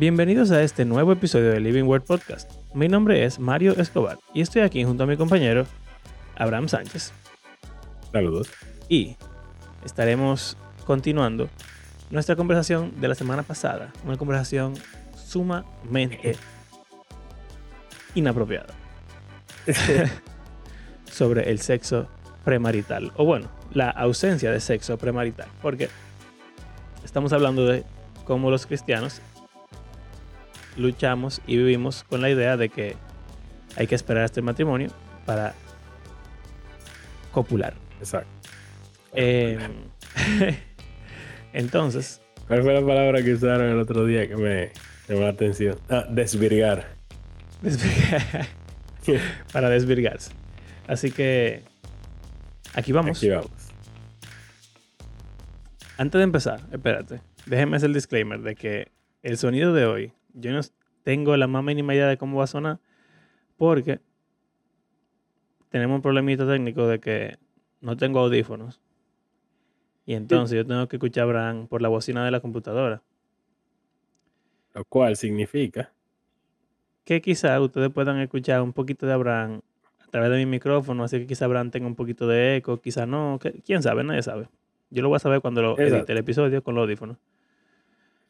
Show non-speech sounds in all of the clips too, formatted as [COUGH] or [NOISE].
Bienvenidos a este nuevo episodio de Living Word Podcast. Mi nombre es Mario Escobar y estoy aquí junto a mi compañero Abraham Sánchez. Saludos. Y estaremos continuando nuestra conversación de la semana pasada, una conversación sumamente [LAUGHS] inapropiada [LAUGHS] sobre el sexo premarital, o bueno, la ausencia de sexo premarital, porque estamos hablando de cómo los cristianos luchamos y vivimos con la idea de que hay que esperar hasta el matrimonio para copular. Exacto. Eh, [LAUGHS] entonces, ¿Cuál fue la palabra que usaron el otro día que me llamó la atención? Ah, desvirgar. desvirgar- [LAUGHS] para desvirgarse. Así que aquí vamos. Aquí vamos. Antes de empezar, espérate, déjeme hacer el disclaimer de que el sonido de hoy, yo no tengo la más mínima idea de cómo va a sonar, porque tenemos un problemita técnico de que no tengo audífonos. Y entonces yo tengo que escuchar a Abraham por la bocina de la computadora. Lo cual significa Que quizá ustedes puedan escuchar un poquito de Abraham a través de mi micrófono, así que quizá Abraham tenga un poquito de eco, quizá no. que- ¿Quién sabe? Nadie sabe. Yo lo voy a saber cuando lo edite el episodio con los audífonos.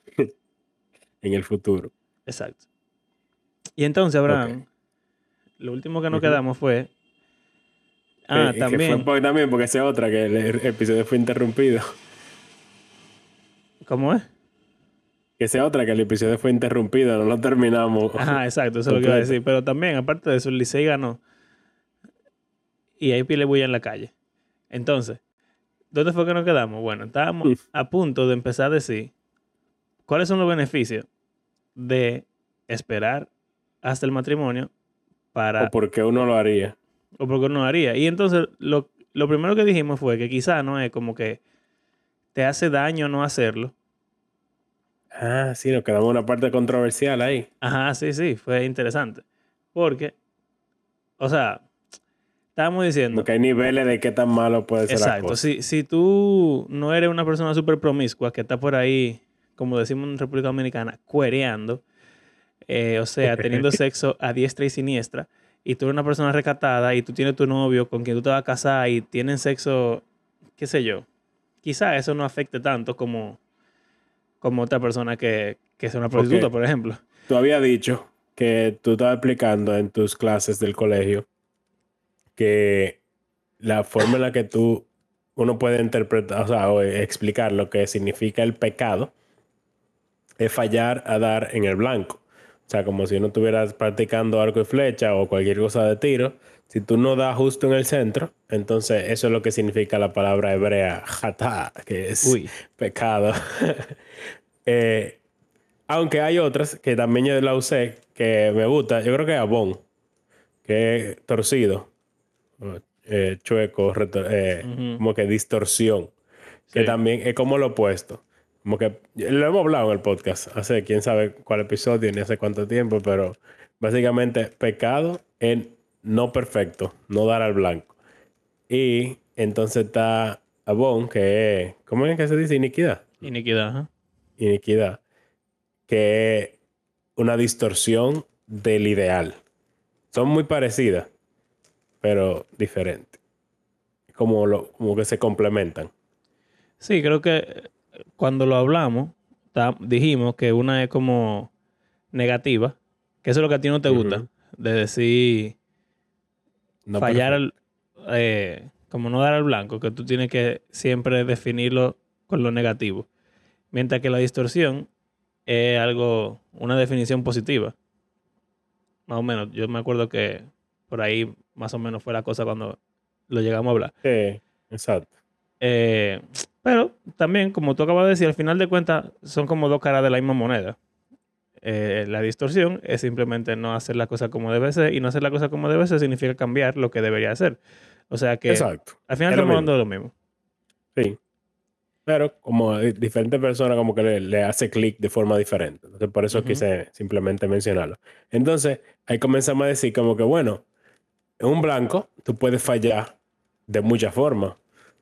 [LAUGHS] en el futuro. Exacto. Y entonces, Abraham, lo último que nos quedamos fue. Ah, Que- que también. fue también porque esa es otra que el, el episodio fue interrumpido. ¿Cómo es? Que es otra que el episodio fue interrumpido, no lo terminamos. Ajá, exacto, eso es lo que iba a decir. Pero también, aparte de eso, el Licey ganó. Y ahí pile bulla en la calle. Entonces, ¿dónde fue que nos quedamos? Bueno, estábamos Mm. a punto de empezar a decir cuáles son los beneficios de esperar hasta el matrimonio para O porque uno lo haría. o porque no haría. Y entonces lo, lo primero que dijimos fue que quizá no es como que te hace daño no hacerlo. Ah, sí, nos quedamos en una parte controversial ahí. Ajá, sí, sí, fue interesante. Porque, o sea, estábamos diciendo, Porque hay niveles de qué tan malo puede ser la exacto, cosa. si, si tú no eres una persona súper promiscua que está por ahí, como decimos en República Dominicana, cuereando, eh, o sea, teniendo sexo a diestra y siniestra, y tú eres una persona recatada y tú tienes tu novio con quien tú te vas a casar y tienen sexo, qué sé yo, quizá eso no afecte tanto como, como otra persona que, que es una prostituta, por ejemplo. Tú habías dicho que tú estabas explicando en tus clases del colegio que la forma en la que tú uno puede interpretar, o sea, o explicar lo que significa el pecado es fallar a dar en el blanco. O sea, como si uno estuvieras practicando arco y flecha o cualquier cosa de tiro. Si tú no das justo en el centro, entonces eso es lo que significa la palabra hebrea jatá, que es Uy. pecado. [LAUGHS] Eh, aunque hay otras que también yo la usé que me gusta. Yo creo que Avon, que es torcido, eh, chueco, retor- eh, Ujú. como que distorsión, que Sí. también es como lo opuesto. Como que lo hemos hablado en el podcast hace quién sabe cuál episodio ni hace cuánto tiempo, pero básicamente pecado es no perfecto, no dar al blanco. Y entonces está Avon, que es, ¿cómo es que se dice? Iniquidad Iniquidad, ajá. iniquidad, que es una distorsión del ideal. Son muy parecidas, pero diferentes. Como, lo, como que se complementan. Sí, creo que eh, cuando lo hablamos, dijimos que una es como negativa, que eso es lo que a ti no te gusta, de decir No fallar, al- eh, como no dar al blanco, que tú tienes que siempre definirlo con lo negativo. Mientras que la distorsión es algo, una definición positiva. Más o menos, yo me acuerdo que por ahí más o menos fue la cosa cuando lo llegamos a hablar. Sí, exacto. Eh, pero también, como tú acabas de decir, al final de cuentas son como dos caras de la misma moneda. Eh, la distorsión es simplemente no hacer la cosa como debe ser y no hacer la cosa como debe ser significa cambiar lo que debería hacer. O sea que Exacto. al final estamos hablando de lo mismo. Sí. Pero como di- diferentes personas como que le, le hace clic de forma diferente. Entonces por eso quise simplemente mencionarlo. Entonces ahí comenzamos a decir como que bueno, en un blanco tú puedes fallar de muchas formas.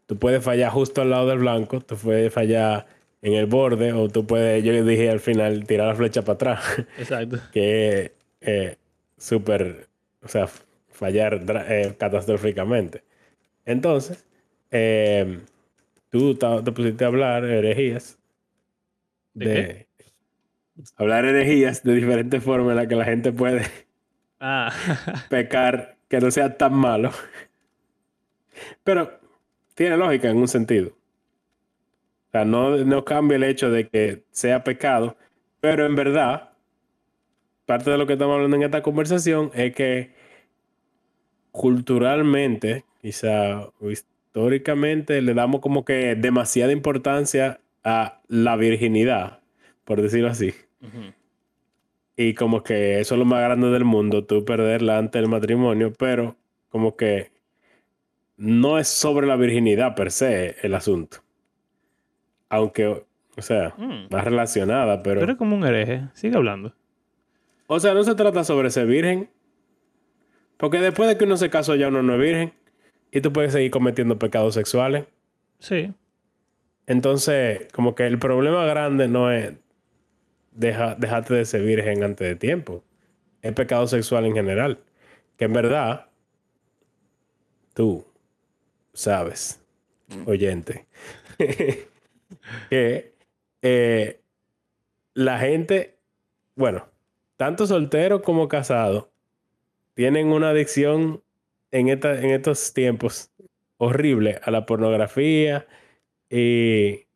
Tú puedes fallar justo al lado del blanco, tú puedes fallar en el borde, o tú puedes, yo dije al final, tirar la flecha para atrás. Exacto. [LAUGHS] que es eh, súper, o sea, fallar eh, catastróficamente. Entonces, eh, tú te pusiste a hablar herejías. ¿De, hablar herejías de diferentes formas en las que la gente puede ah. [LAUGHS] pecar que no sea tan malo. Pero tiene lógica en un sentido. O sea, no, no cambia el hecho de que sea pecado, pero en verdad, parte de lo que estamos hablando en esta conversación es que culturalmente, quizá históricamente, le damos como que demasiada importancia a la virginidad, por decirlo así. Y como que eso es lo más grande del mundo, tú perderla antes del matrimonio, pero como que no es sobre la virginidad per se el asunto. Aunque, o sea, mm. va relacionada, pero... Pero es como un hereje, sigue hablando. O sea, no se trata sobre ser virgen. Porque después de que uno se casó ya uno no es virgen. Y tú puedes seguir cometiendo pecados sexuales. Sí. Entonces, como que el problema grande no es deja, dejarte de ser virgen antes de tiempo. Es pecado sexual en general. Que en verdad, tú sabes, mm. oyente, [LAUGHS] que eh, la gente, bueno, tanto soltero como casado, tienen una adicción en, esta, en estos tiempos horrible a la pornografía y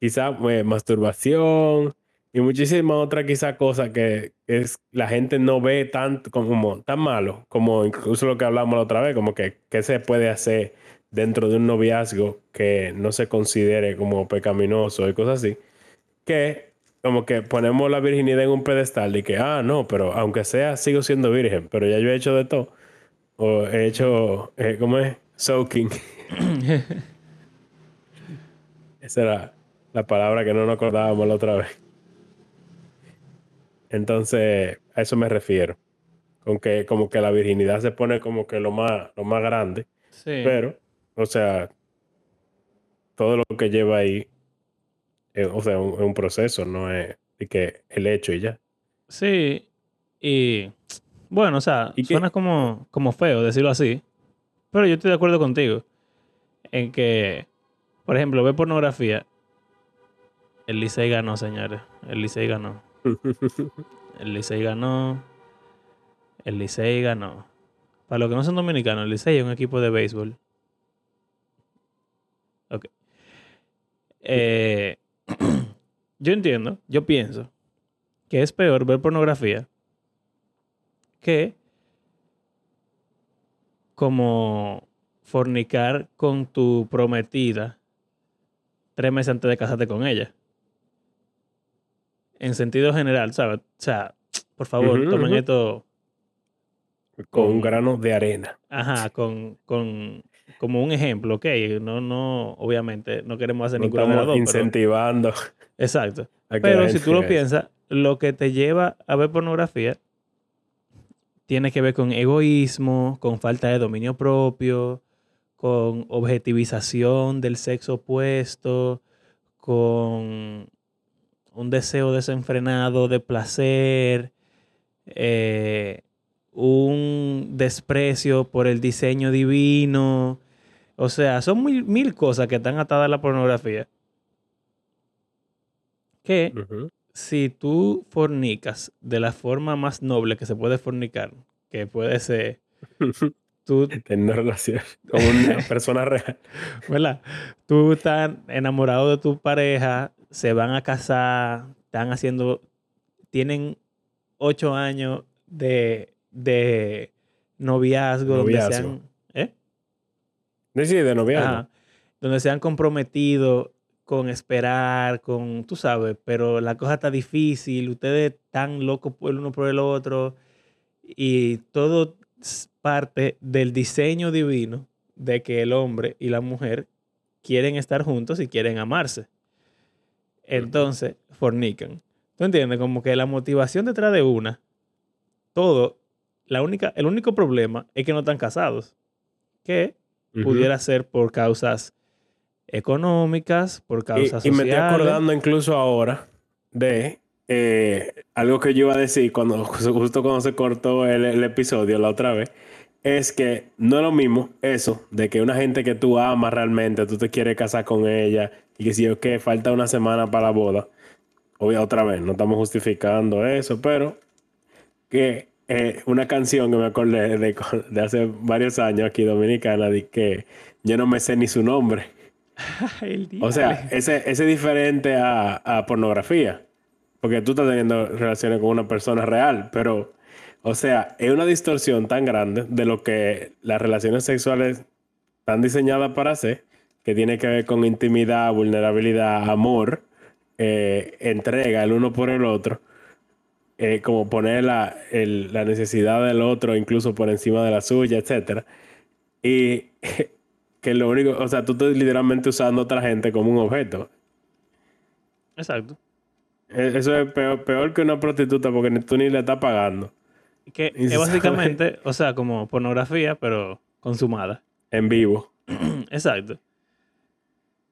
quizá eh, masturbación y muchísimas otras quizá cosas que es, la gente no ve tanto como tan malo como incluso lo que hablamos la otra vez, como que qué se puede hacer dentro de un noviazgo que no se considere como pecaminoso y cosas así, que como que ponemos la virginidad en un pedestal y que, ah, no, pero aunque sea, sigo siendo virgen, pero ya yo he hecho de todo. O he hecho, eh, ¿cómo es? Soaking. [LAUGHS] Esa era la palabra que no nos acordábamos la otra vez. Entonces, a eso me refiero. Con que como que la virginidad se pone como que lo más, lo más grande. Sí. Pero o sea, todo lo que lleva ahí, es, o sea, es un, proceso, no es que el hecho y ya. Sí, y bueno, o sea, suena como, como feo decirlo así, pero yo estoy de acuerdo contigo en que, por ejemplo, ve pornografía. El Licey ganó, señores. El Licey ganó. [LAUGHS] El Licey ganó. El Licey ganó. Para los que no son dominicanos, el Licey es un equipo de béisbol Ok. Eh, [CLEARS THROAT] yo entiendo, yo pienso que es peor ver pornografía que como fornicar con tu prometida tres meses antes de casarte con ella. En sentido general, ¿sabes? O sea, por favor, tomen esto. Con, un grano de arena. Ajá, con, con como un ejemplo, ok, no, no, obviamente no queremos hacer ningún ninguna incentivando. exacto. [LAUGHS] Pero si tú lo piensas, lo que te lleva a ver pornografía tiene que ver con egoísmo, con falta de dominio propio, con objetivización del sexo opuesto, con un deseo desenfrenado de placer, eh, un desprecio por el diseño divino. O sea, son mil, cosas que están atadas a la pornografía. Que si tú fornicas de la forma más noble que se puede fornicar, que puede ser [LAUGHS] tú tener relación con una [LAUGHS] persona real. ¿Verdad? Tú estás enamorado de tu pareja, se van a casar, están haciendo, tienen ocho años de de noviazgo, donde se han... ¿Eh? Sí, de noviazgo. donde se han comprometido con esperar, con, tú sabes, pero la cosa está difícil, ustedes están locos el uno por el otro y todo parte del diseño divino de que el hombre y la mujer quieren estar juntos y quieren amarse. Entonces, fornican. ¿Tú entiendes? Como que la motivación detrás de una, todo la única, el único problema es que no están casados. Que pudiera ser por causas económicas, por causas y, y me estoy sociales. acordando incluso ahora de eh, algo que yo iba a decir cuando, [LAUGHS] justo cuando se cortó el, el episodio la otra vez. Es que no es lo mismo eso de que una gente que tú amas realmente, tú te quieres casar con ella y que si yo que falta una semana para la boda. Obvio, otra vez, no estamos justificando eso, pero que eh, una canción que me acordé de, de hace varios años aquí dominicana, de que yo no me sé ni su nombre. [LAUGHS] O sea, ese es diferente a, a pornografía. Porque tú estás teniendo relaciones con una persona real. Pero, o sea, es una distorsión tan grande de lo que las relaciones sexuales están diseñadas para hacer, que tiene que ver con intimidad, vulnerabilidad, amor, eh, entrega el uno por el otro. Eh, como poner la, el- la necesidad del otro incluso por encima de la suya, etcétera. Y [LAUGHS] que lo único, o sea, tú estás literalmente usando a otra gente como un objeto. Exacto. E- Eso es peor, peor que una prostituta porque tú ni le estás pagando Que es básicamente, o sea, como pornografía, pero consumada. en vivo. [CLEARS THROAT] Exacto.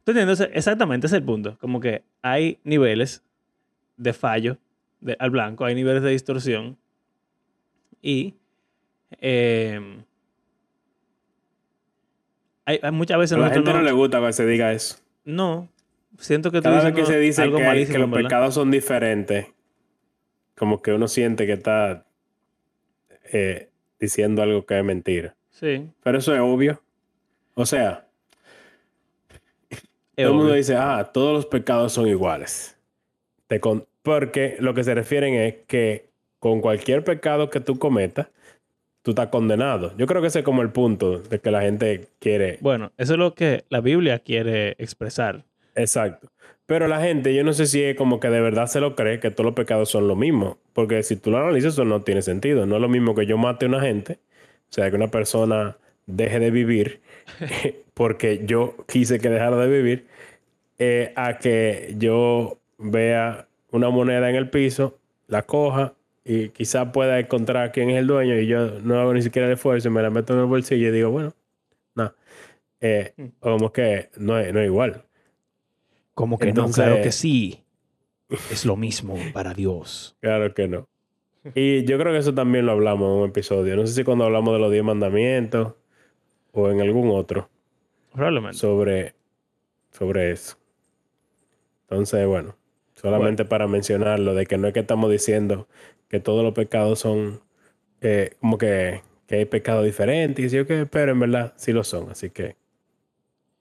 ¿Tú entiendes? Exactamente, ese es el punto. Como que hay niveles de fallo de- al blanco, hay niveles de distorsión y em, hay, hay muchas veces A la gente no no, le gusta que se diga eso. no, siento que Cada vez que se dice algo que, malísimo, que los ¿verdad? pecados son diferentes, como que uno siente que está eh, diciendo algo que es mentira. Sí, Pero eso es obvio. O sea, es todo el mundo dice, ah, todos los pecados son iguales. Te con- Porque lo que se refieren es que con cualquier pecado que tú cometas, tú estás condenado. Yo creo que ese es como el punto de que la gente quiere. Bueno, eso es lo que la Biblia quiere expresar. Exacto. Pero la gente, yo no sé si es como que de verdad se lo cree que todos los pecados son lo mismo. Porque si tú lo analizas, eso no tiene sentido. No es lo mismo que yo mate a una gente, o sea, que una persona deje de vivir [LAUGHS] porque yo quise que dejara de vivir, eh, a que yo vea una moneda en el piso, la coja y quizá pueda encontrar quién es el dueño y yo no hago ni siquiera el esfuerzo y me la meto en el bolsillo y digo, bueno, no. Eh, Mm. como que no es, no es igual. Como que no, claro que sí. Es lo mismo para Dios. Claro que no. Y yo creo que eso también lo hablamos en un episodio. No sé si cuando hablamos de los diez mandamientos o en algún otro Probablemente. sobre, sobre eso. Entonces, bueno, solamente para mencionarlo, de que no es que estamos diciendo que todos los pecados son eh, como que, que hay pecados diferentes, y sí, que, pero en verdad sí lo son. Así que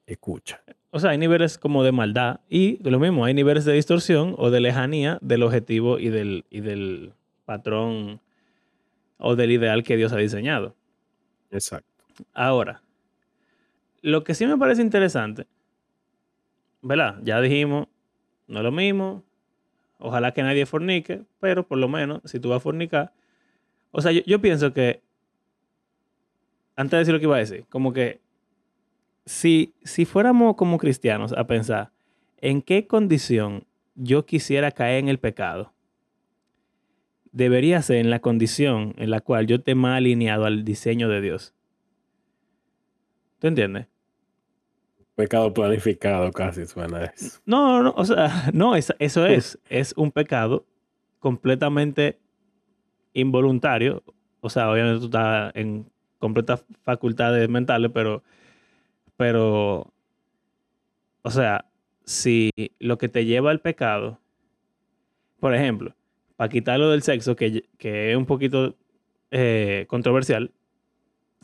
escucha. O sea, hay niveles como de maldad y lo mismo, hay niveles de distorsión o de lejanía del objetivo y del, y del patrón o del ideal que Dios ha diseñado. Exacto. Ahora, lo que sí me parece interesante, ¿verdad? Ya dijimos, no es lo mismo, ojalá que nadie fornique, pero por lo menos si tú vas a fornicar, o sea, yo, pienso que, antes de decir lo que iba a decir, como que si, si fuéramos como cristianos a pensar en qué condición yo quisiera caer en el pecado, debería ser en la condición en la cual yo esté más alineado al diseño de Dios. ¿Tú entiendes? Pecado planificado casi suena eso. No, no, o sea, [LAUGHS] no, es- eso es, es un pecado completamente involuntario. O sea, obviamente tú estás en completas facultades mentales, pero, pero, o sea, si lo que te lleva al pecado, por ejemplo, para quitarlo del sexo, que, que es un poquito eh, controversial,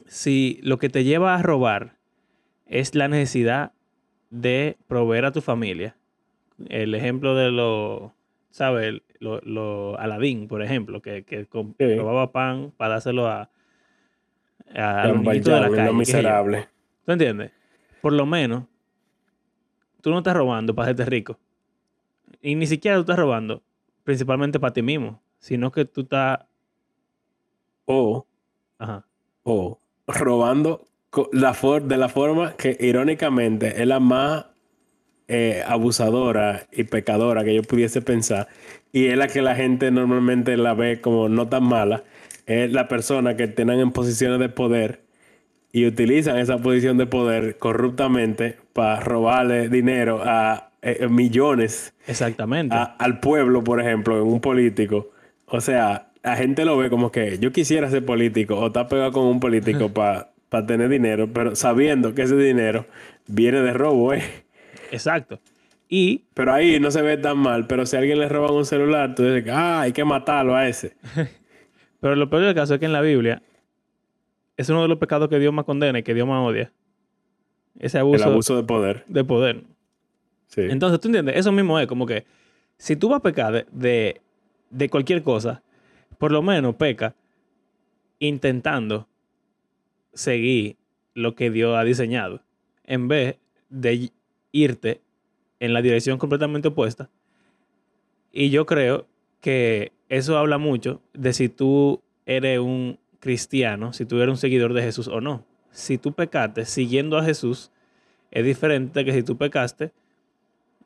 si lo que te lleva a robar es la necesidad de proveer a tu familia. El ejemplo de lo, ¿sabes? Lo, lo Aladín, por ejemplo, que, que com- Sí. robaba pan para dárselo a, a, a los niñitos de la calle. miserable. ¿Tú entiendes? Por lo menos, tú no estás robando para hacerte rico. Y ni siquiera tú estás robando principalmente para ti mismo, sino que tú estás... O Ajá. o robando la for- de la forma que irónicamente es la más eh, abusadora y pecadora que yo pudiese pensar y es la que la gente normalmente la ve como no tan mala es la persona que tienen en posiciones de poder y utilizan esa posición de poder corruptamente para robarle dinero a eh, millones. Exactamente. al pueblo, por ejemplo, en un político. O sea, la gente lo ve como que yo quisiera ser político o está pegado con un político para tener dinero, pero sabiendo que ese dinero viene de robo, ¿eh? Exacto. Y... Pero ahí no se ve tan mal, pero si a alguien le roban un celular, tú dices, ah, hay que matarlo a ese. [LAUGHS] pero lo peor del caso es que en la Biblia es uno de los pecados que Dios más condena y que Dios más odia. Ese abuso. El abuso de poder. De poder. Sí. Entonces, ¿tú entiendes? Eso mismo es como que si tú vas a pecar de, de cualquier cosa, por lo menos peca intentando seguir lo que Dios ha diseñado, en vez de irte en la dirección completamente opuesta. Y yo creo que eso habla mucho de si tú eres un cristiano, si tú eres un seguidor de Jesús o no. Si tú pecaste siguiendo a Jesús, es diferente que si tú pecaste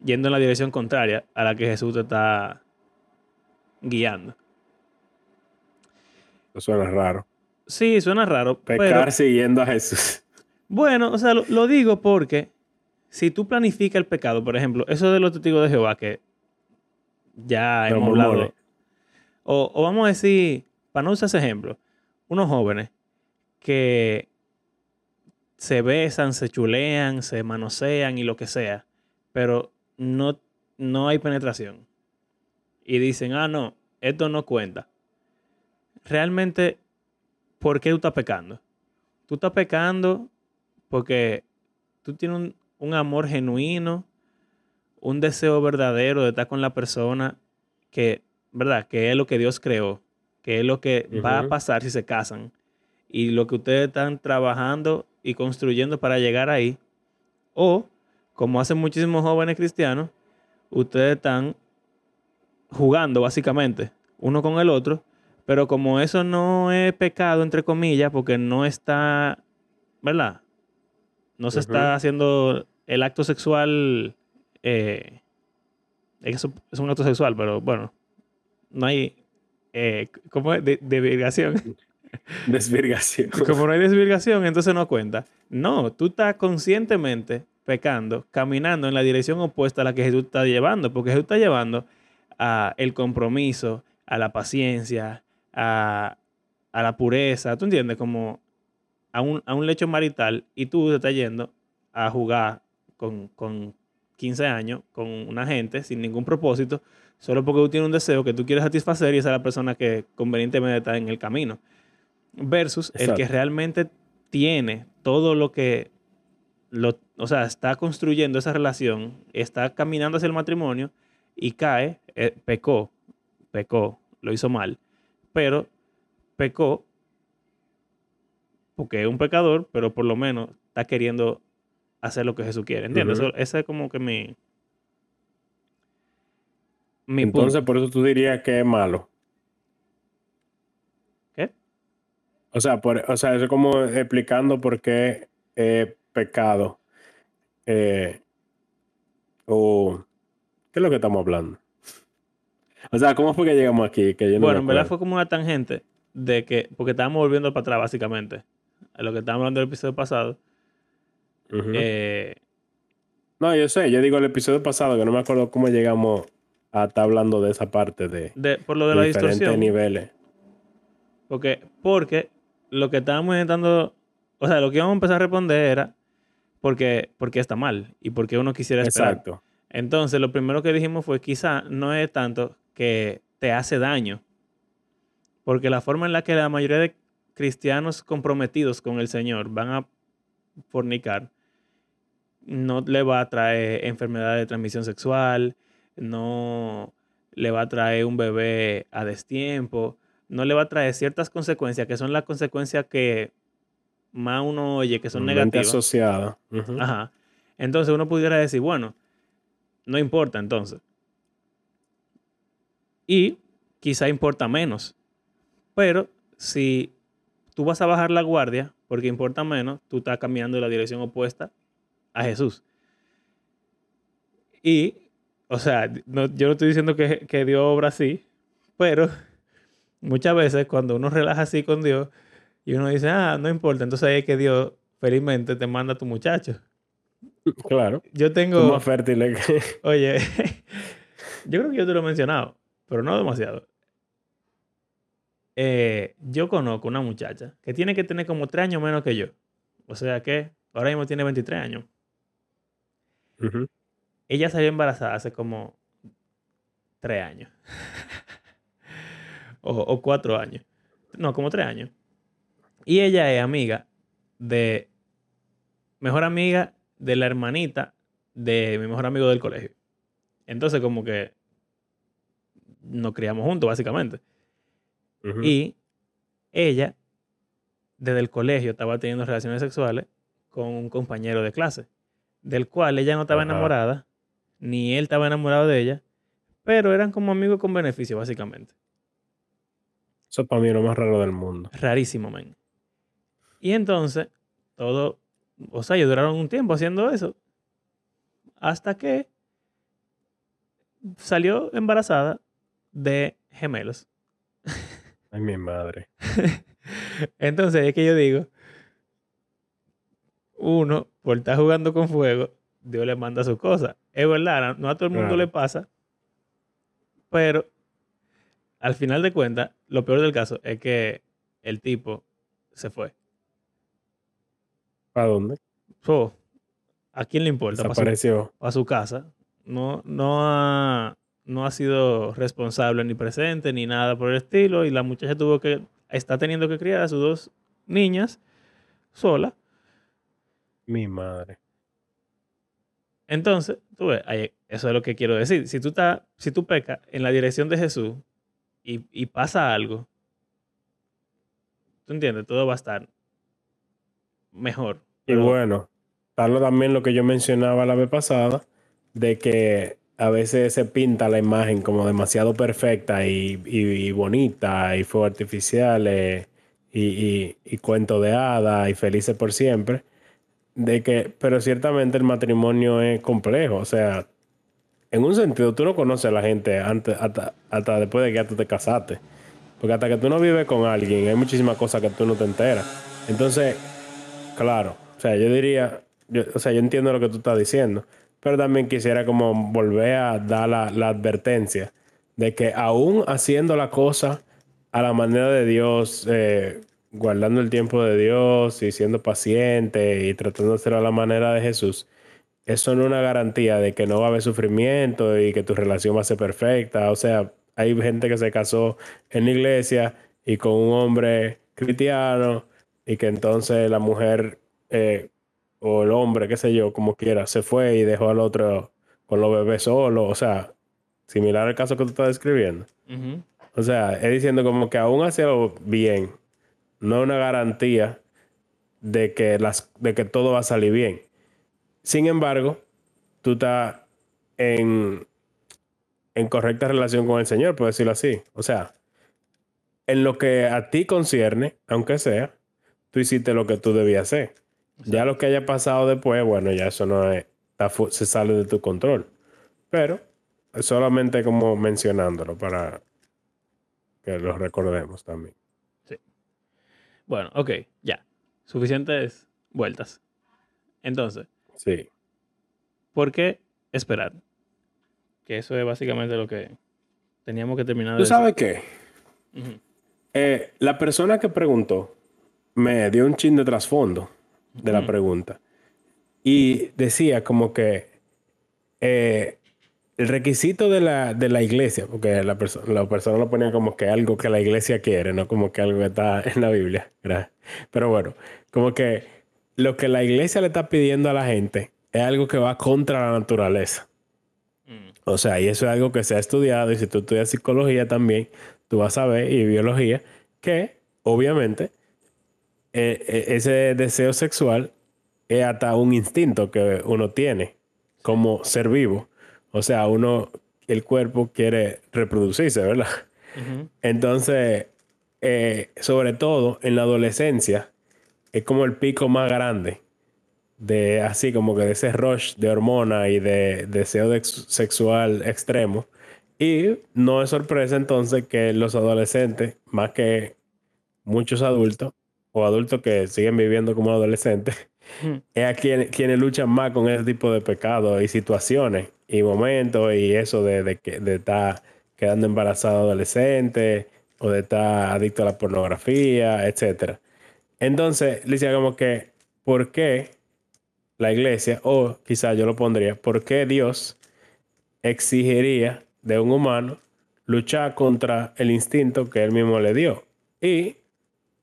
yendo en la dirección contraria a la que Jesús te está guiando. Eso suena raro. Sí, suena raro. Pecar siguiendo a Jesús. Bueno, o sea, lo, digo porque si tú planificas el pecado, por ejemplo, eso de los testigos de Jehová que ya hemos hablado. O, o, vamos a decir, para no usar ese ejemplo, unos jóvenes que se besan, se chulean, se manosean y lo que sea, pero no, no hay penetración. Y dicen, ah, no, esto no cuenta. Realmente, ¿por qué tú estás pecando? Tú estás pecando porque tú tienes un, amor genuino, un deseo verdadero de estar con la persona que, ¿verdad? Que es lo que Dios creó, que es lo que va a pasar si se casan. Y lo que ustedes están trabajando y construyendo para llegar ahí. O, como hacen muchísimos jóvenes cristianos, ustedes están jugando básicamente uno con el otro, pero como eso no es pecado, entre comillas, porque no está, ¿verdad? No se está haciendo el acto sexual, eh, es, es un acto sexual, pero bueno, no hay, eh, ¿cómo es? De, desvirgación. [LAUGHS] Desvirgación. [LAUGHS] Como no hay desvirgación, entonces no cuenta. No, tú estás conscientemente pecando, caminando en la dirección opuesta a la que Jesús está llevando, porque Jesús está llevando a el compromiso, a la paciencia, a, la pureza, ¿tú entiendes? Como a un, a un, lecho marital y tú te estás yendo a jugar con, con 15 años con una gente sin ningún propósito, solo porque tú tienes un deseo que tú quieres satisfacer y esa es la persona que convenientemente está en el camino. Versus el que realmente tiene todo lo que, lo, o sea, está construyendo esa relación, está caminando hacia el matrimonio y cae, eh, pecó, pecó, lo hizo mal, pero pecó porque es un pecador, pero por lo menos está queriendo hacer lo que Jesús quiere. ¿Entiendes? ese es como que mi... mi Entonces, por eso tú dirías que es malo. ¿Qué? O sea, por, o sea, eso es como explicando por qué es pecado. Eh, o... ¿Qué es lo que estamos hablando? O sea, ¿cómo fue que llegamos aquí? Que bueno, en verdad fue como una tangente de que, porque estábamos volviendo para atrás, básicamente, a lo que estábamos hablando del episodio pasado. Eh, no, yo sé, yo digo el episodio pasado, que no me acuerdo cómo llegamos a estar hablando de esa parte de, de por lo de, la diferentes niveles. Porque, porque lo que estábamos intentando, o sea, lo que íbamos a empezar a responder era porque, porque está mal y porque uno quisiera esperar. Exacto. Entonces, lo primero que dijimos fue quizá no es tanto que te hace daño. Porque la forma en la que la mayoría de cristianos comprometidos con el Señor van a fornicar no le va a traer enfermedad de transmisión sexual, no le va a traer un bebé a destiempo, no le va a traer ciertas consecuencias que son las consecuencias que más uno oye que son negativas. asociada. Ajá. Entonces uno pudiera decir, bueno, no importa entonces. Y quizá importa menos. Pero si tú vas a bajar la guardia porque importa menos, tú estás caminando en la dirección opuesta a Jesús. Y, o sea, yo no estoy diciendo que, que Dios obra así, pero [LAUGHS] muchas veces cuando uno relaja así con Dios y uno dice, ah, no importa, entonces ahí es que Dios felizmente te manda a tu muchacho. Claro. Yo tengo. más fértiles que... [LAUGHS] Oye, [LAUGHS] yo creo que yo te lo he mencionado, pero no demasiado. Eh, yo conozco una muchacha que tiene que tener como tres años menos que yo. O sea que ahora mismo tiene 23 años. Ella salió embarazada hace como tres años. [LAUGHS] o, o cuatro años. No, como tres años. Y ella es amiga de... Mejor amiga de la hermanita de mi mejor amigo del colegio. Entonces como que nos criamos juntos, básicamente. Y ella, desde el colegio, estaba teniendo relaciones sexuales con un compañero de clase, del cual ella no estaba Ajá. enamorada, ni él estaba enamorado de ella, pero eran como amigos con beneficio, básicamente. Eso para mí es lo más raro del mundo. Rarísimo, men. Y entonces, todo, o sea, ellos duraron un tiempo haciendo eso, hasta que salió embarazada de gemelos. Ay, mi madre. [LAUGHS] Entonces es que yo digo, uno, por estar jugando con fuego, Dios le manda sus cosas. Es verdad, no a todo el mundo Claro. le pasa, pero al final de cuentas, lo peor del caso es que el tipo se fue. ¿Para dónde? So, ¿A quién le importa? Su, Desapareció. Pues pa' su casa. No, no, ha, no ha sido responsable ni presente ni nada por el estilo. Y la muchacha tuvo que, está teniendo que criar a sus dos niñas sola. Mi madre. Entonces, tú ves, eso es lo que quiero decir. Si tú, estás, si tú pecas en la dirección de Jesús y, y pasa algo, tú entiendes, todo va a estar mejor. Y bueno, tal también lo que yo mencionaba la vez pasada, de que a veces se pinta la imagen como demasiado perfecta y, bonita, y fuegos artificiales, y, y, cuento de hadas, y felices por siempre. De que, pero ciertamente el matrimonio es complejo. O sea, en un sentido, tú no conoces a la gente antes, hasta, después de que tú te casaste. Porque hasta que tú no vives con alguien, hay muchísimas cosas que tú no te enteras. Entonces, Claro, o sea, yo diría, o sea, yo entiendo lo que tú estás diciendo, pero también quisiera como volver a dar la, advertencia de que aún haciendo la cosa a la manera de Dios, eh, guardando el tiempo de Dios y siendo paciente y tratando de a la manera de Jesús, eso no es una garantía de que no va a haber sufrimiento y que tu relación va a ser perfecta. O sea, hay gente que se casó en la iglesia y con un hombre cristiano y que entonces la mujer eh, o el hombre, qué sé yo, como quiera, se fue y dejó al otro con los bebés solo. O sea, similar al caso que tú estás describiendo. O sea, es diciendo como que aún hacerlo bien, no es una garantía de que, las, de que todo va a salir bien. Sin embargo, tú estás en, en correcta relación con el Señor, por decirlo así. O sea, en lo que a ti concierne, aunque sea, tú hiciste lo que tú debías hacer. Ya lo que haya pasado después, bueno, ya eso no es, se sale de tu control. Pero solamente como mencionándolo para que lo recordemos también. Bueno, ok, ya. Suficientes vueltas. Entonces, Sí. ¿por qué esperar? Que eso es básicamente lo que teníamos que terminar de ¿Tú decir. sabes qué? Eh, la persona que preguntó me dio un chin de trasfondo de la pregunta. Y decía como que eh, el requisito de la, de la iglesia, porque la, perso- la persona lo ponía como que algo que la iglesia quiere, no como que algo que está en la Biblia. Pero bueno, como que lo que la iglesia le está pidiendo a la gente es algo que va contra la naturaleza. Mm, O sea, y eso es algo que se ha estudiado y si tú estudias psicología también, tú vas a ver y biología que obviamente eh, eh, ese deseo sexual es hasta un instinto que uno tiene como ser vivo. O sea, uno, el cuerpo quiere reproducirse, ¿verdad? Entonces, eh, sobre todo en la adolescencia, es como el pico más grande de así como que de ese rush de hormona y de deseo de ex- sexual extremo. Y no es sorpresa entonces que los adolescentes, más que muchos adultos o adultos que siguen viviendo como adolescentes, [LAUGHS] es a quienes luchan más con ese tipo de pecados y situaciones y momentos y eso de, de, de estar quedando embarazado adolescente o de estar adicto a la pornografía, etc. Entonces, le decía como que, ¿por qué la iglesia, o quizá yo lo pondría, ¿por qué Dios exigiría de un humano luchar contra el instinto que él mismo le dio? Y,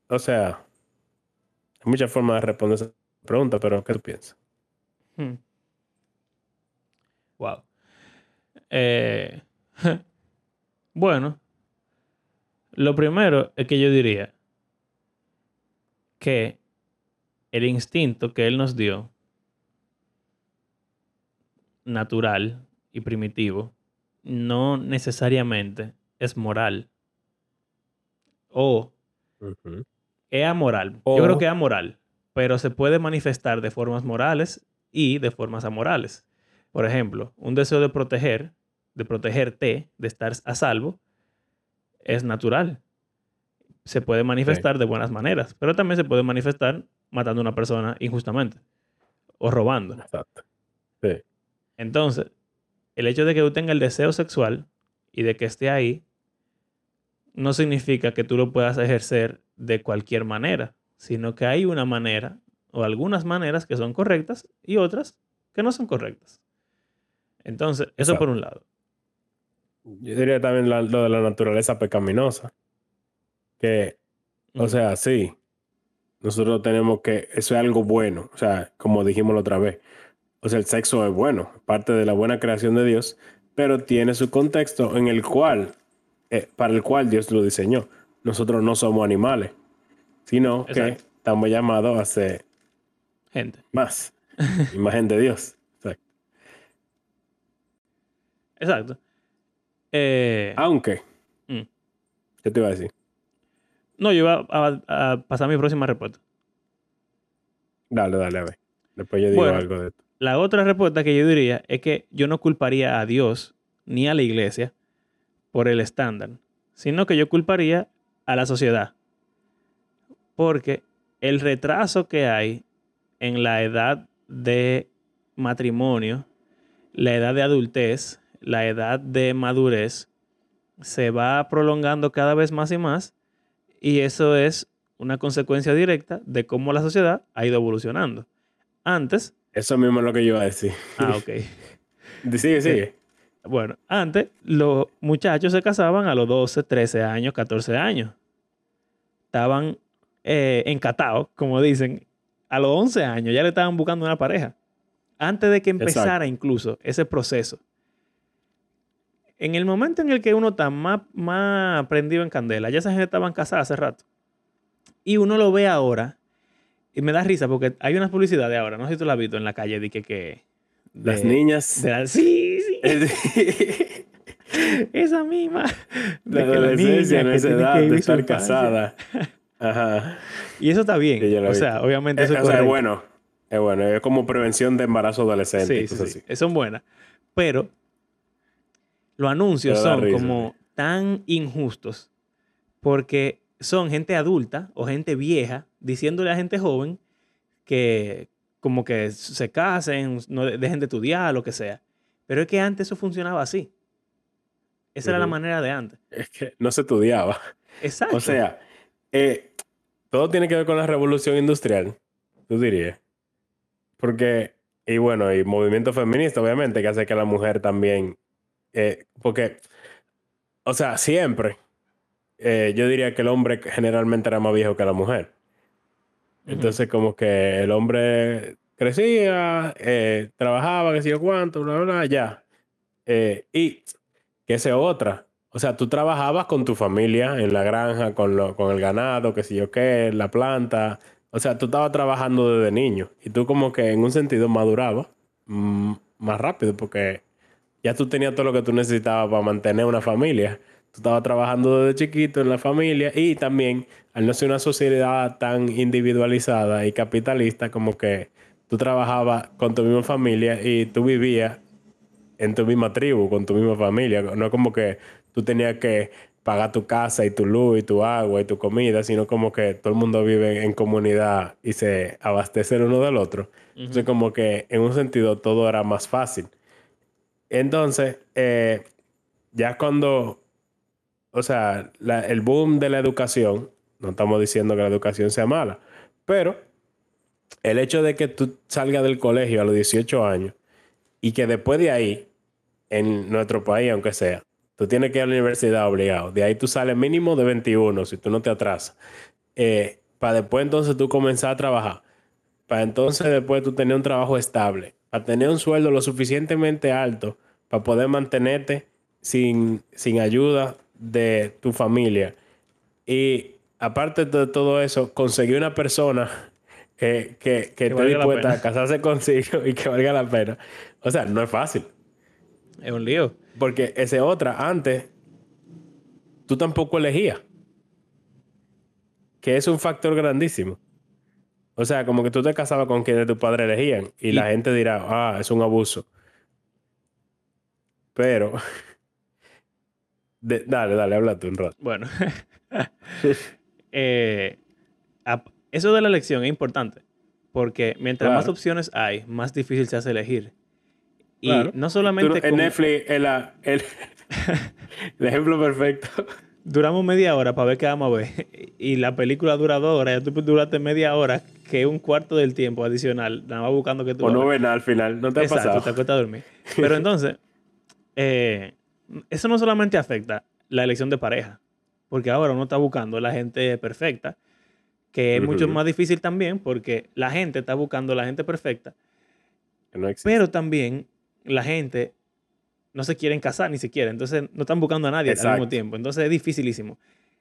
o sea, muchas formas de responder esa pregunta, pero ¿qué tú piensas? Hmm. Wow. Eh, [LAUGHS] bueno, lo primero es que yo diría que el instinto que él nos dio natural y primitivo no necesariamente es moral. O es amoral. Yo creo que es amoral, pero se puede manifestar de formas morales y de formas amorales. Por ejemplo, un deseo de proteger, de protegerte, de estar a salvo, es natural. Se puede manifestar de buenas maneras, pero también se puede manifestar matando a una persona injustamente o robando. Exacto. Sí. Entonces, el hecho de que tú tengas el deseo sexual y de que esté ahí, no significa que tú lo puedas ejercer de cualquier manera, sino que hay una manera o algunas maneras que son correctas y otras que no son correctas. Entonces, eso por un lado. Yo diría también lo de la naturaleza pecaminosa. Que, o sea, sí, nosotros tenemos que, eso es algo bueno, o sea, como dijimos la otra vez, o sea, el sexo es bueno, parte de la buena creación de Dios, pero tiene su contexto en el cual, eh, para el cual Dios lo diseñó. Nosotros no somos animales, sino que estamos llamados a ser gente. Más. Imagen de Dios. Exacto. Exacto. Eh, Aunque. Mm. ¿Qué te iba a decir? No, yo iba a, pasar mi próxima respuesta. Dale, dale, a ver. Después yo digo algo de esto. La otra respuesta que yo diría es que yo no culparía a Dios ni a la iglesia por el estándar, sino que yo culparía a la sociedad. Porque el retraso que hay en la edad de matrimonio, la edad de adultez, la edad de madurez, se va prolongando cada vez más y más y eso es una consecuencia directa de cómo la sociedad ha ido evolucionando. Antes, eso mismo es lo que yo iba a decir. Ah, ok. [LAUGHS] sigue, sigue. Bueno, antes los muchachos se casaban a los 12, 13 años, 14 años. Estaban eh, encatados, como dicen. A los 11 años ya le estaban buscando una pareja. Antes de que empezara incluso ese proceso. En el momento en el que uno está más, más prendido en candela, ya esa gente estaban casadas hace rato. Y uno lo ve ahora y me da risa porque hay unas publicidades ahora, no sé si tú la has visto en la calle, de que... que Las niñas. sí, sí. [LAUGHS] esa misma. De la adolescencia, en esa edad de estar casada. Ajá. Y eso está bien. O sea, obviamente eso es, bueno. Es bueno. Es como prevención de embarazo adolescente. Sí, sí, sí. Son buenas. Pero los anuncios son como tan injustos porque son gente adulta o gente vieja diciéndole a gente joven que como que se casen, no dejen de estudiar, lo que sea. Pero es que antes eso funcionaba así. Esa era la manera de antes. Es que no se estudiaba. Exacto. O sea, eh, todo tiene que ver con la revolución industrial, tú dirías. Porque, y bueno, y movimiento feminista, obviamente, que hace que la mujer también. Eh, porque, o sea, siempre. Eh, yo diría que el hombre generalmente era más viejo que la mujer. Entonces, como que el hombre crecía, eh, trabajaba, qué sé yo cuánto, bla, bla, bla, ya. Eh, y que esa otra. O sea, tú trabajabas con tu familia en la granja, con, lo, con el ganado, qué sé yo qué, la planta. O sea, tú estabas trabajando desde niño. Y tú como que en un sentido madurabas mm, más rápido porque ya tú tenías todo lo que tú necesitabas para mantener una familia tú estabas trabajando desde chiquito en la familia y también al no ser una sociedad tan individualizada y capitalista como que tú trabajabas con tu misma familia y tú vivías en tu misma tribu, con tu misma familia. No es como que tú tenías que pagar tu casa y tu luz y tu agua y tu comida, sino como que todo el mundo vive en comunidad y se abastece uno del otro. Entonces, como que en un sentido todo era más fácil. Entonces, eh, ya cuando, o sea, el boom de la educación, no estamos diciendo que la educación sea mala, pero el hecho de que tú salgas del colegio a los 18 años y que después de ahí, en nuestro país, aunque sea, tú tienes que ir a la universidad obligado. De ahí tú sales mínimo de 21 si tú no te atrasas. Eh, para después entonces tú comenzar a trabajar. Para entonces después tú tener un trabajo estable. Para tener un sueldo lo suficientemente alto para poder mantenerte sin, sin ayuda de tu familia. Y aparte de todo eso, conseguir una persona que, que, que, esté dispuesta a casarse [LAUGHS] consigo y que valga la pena. O sea, no es fácil. Es un lío. Porque ese otra, antes, tú tampoco elegías. Que es un factor grandísimo. O sea, como que tú te casabas con quienes tus padres elegían y, la gente dirá, ah, es un abuso. Pero, [LAUGHS] dale, dale, habla tú un rato. Bueno, [LAUGHS] eh, eso de la elección es importante, porque mientras más opciones hay, más difícil se hace elegir. Y no solamente... en Netflix, el, [LAUGHS] el, ejemplo perfecto. Duramos media hora para ver qué vamos a ver. [LAUGHS] Y la película dura dos horas. Ya tú duraste media hora, que un cuarto del tiempo adicional. Nada más buscando que tú... O no ves nada al final. No te ha Exacto, te acuestas a dormir. Pero [LAUGHS] entonces, eh, eso no solamente afecta la elección de pareja. Porque ahora uno está buscando la gente perfecta que es mucho más difícil también porque la gente está buscando la gente perfecta. pero también la gente no se quieren casar ni siquiera, entonces no están buscando a nadie al mismo tiempo. Entonces es dificilísimo.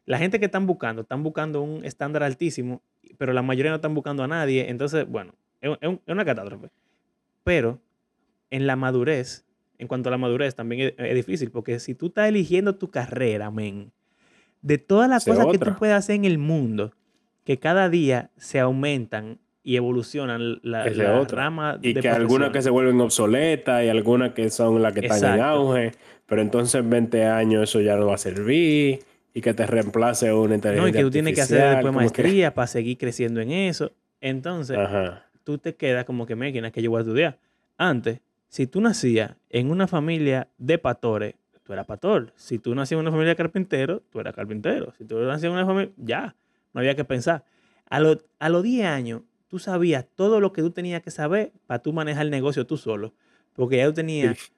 La gente que están buscando, están buscando un estándar altísimo, pero la mayoría no están buscando a nadie. Entonces, bueno, es, una catástrofe. Pero en la madurez, en cuanto a la madurez, también es, difícil, porque si tú estás eligiendo tu carrera, men, de todas las cosas que tú puedes hacer en el mundo, que cada día se aumentan y evolucionan la, la rama y que algunas que se vuelven obsoletas y algunas que son las que están en auge, pero entonces en 20 años eso ya no va a servir y que te reemplace una inteligencia No, y que tú tienes que hacer después maestría para seguir creciendo en eso. Entonces, tú te quedas como que máquina que yo voy a estudiar. Antes, si tú nacías en una familia de pastores, tú eras pastor. Si tú nacías en una familia de carpinteros, tú eras carpintero. Si tú nacías en una familia, ya no había que pensar. A, los 10 años, tú sabías todo lo que tú tenías que saber para tú manejar el negocio tú solo. Porque ya tú tenías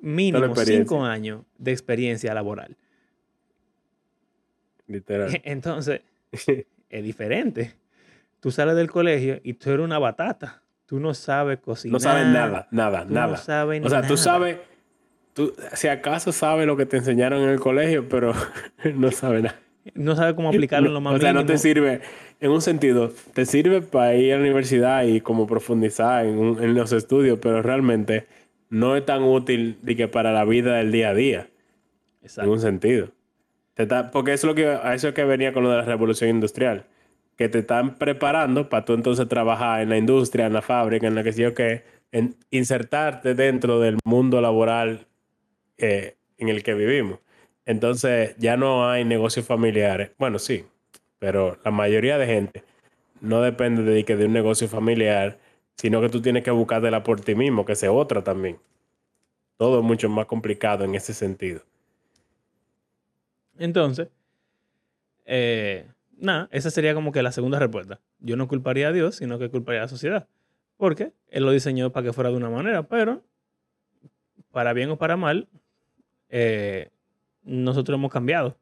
mínimo 5 años de experiencia laboral. Literal. [LAUGHS] Entonces, [LAUGHS] es diferente. Tú sales del colegio y tú eres una batata. Tú no sabes cocinar. No sabes nada, nada, nada. No sabes o sea, tú sabes, tú, si acaso sabes lo que te enseñaron en el colegio, pero [LAUGHS] no sabes nada no sabe cómo [LAUGHS] aplicarlo en lo más O sea, no te sirve, en un sentido, te sirve para ir a la universidad y como profundizar en, los estudios, pero realmente no es tan útil de que para la vida del día a día. Exacto. En un sentido. porque eso es lo que, eso es que venía con lo de la revolución industrial. Que te están preparando para tú entonces trabajar en la industria, en la fábrica, en la que sé yo que, en insertarte dentro del mundo laboral eh, en el que vivimos. Entonces ya no hay negocios familiares. Bueno, sí, pero la mayoría de gente no depende de, que de un negocio familiar, sino que tú tienes que buscártela por ti mismo, que se otra también. Todo es mucho más complicado en ese sentido. Entonces, eh, nada, esa sería como que la segunda respuesta. Yo no culparía a Dios, sino que culparía a la sociedad. Porque Él lo diseñó para que fuera de una manera, pero para bien o para mal, eh, nosotros hemos cambiado.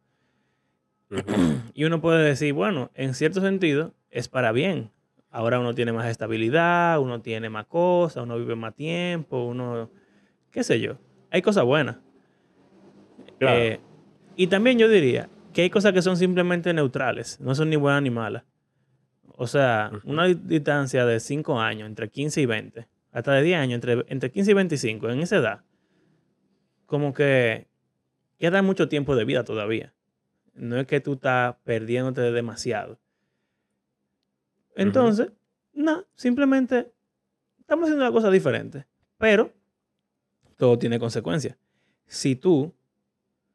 [CLEARS THROAT] y uno puede decir, bueno, en cierto sentido es para bien. Ahora uno tiene más estabilidad, uno tiene más cosas, uno vive más tiempo, uno, qué sé yo. Hay cosas buenas. Eh, y también yo diría que hay cosas que son simplemente neutrales, no son ni buenas ni malas. O sea, una distancia de 5 años, entre 15 y 20, hasta de 10 años, entre, entre 15 y 25, en esa edad, como que queda mucho tiempo de vida todavía. No es que tú estás perdiéndote demasiado. Entonces, no, simplemente estamos haciendo una cosa diferente. Pero todo tiene consecuencias. Si tú,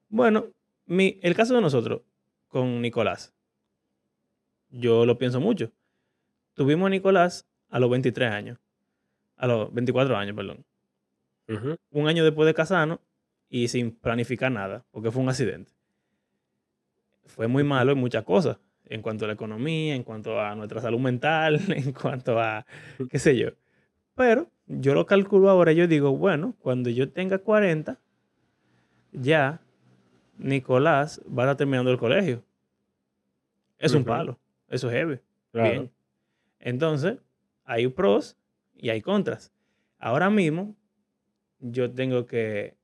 bueno, mi, el caso de nosotros con Nicolás, yo lo pienso mucho. Tuvimos a Nicolás a los 23 años, a los 24 años, perdón. Un año después de casarnos y sin planificar nada, porque fue un accidente. Fue muy malo en muchas cosas, en cuanto a la economía, en cuanto a nuestra salud mental, [LAUGHS] en cuanto a qué sé yo. Pero yo lo calculo ahora, yo digo, bueno, cuando yo tenga 40, ya Nicolás va a estar terminando el colegio. Es un palo, eso es heavy. Claro. Bien. Entonces, hay pros y hay contras. Ahora mismo, yo tengo que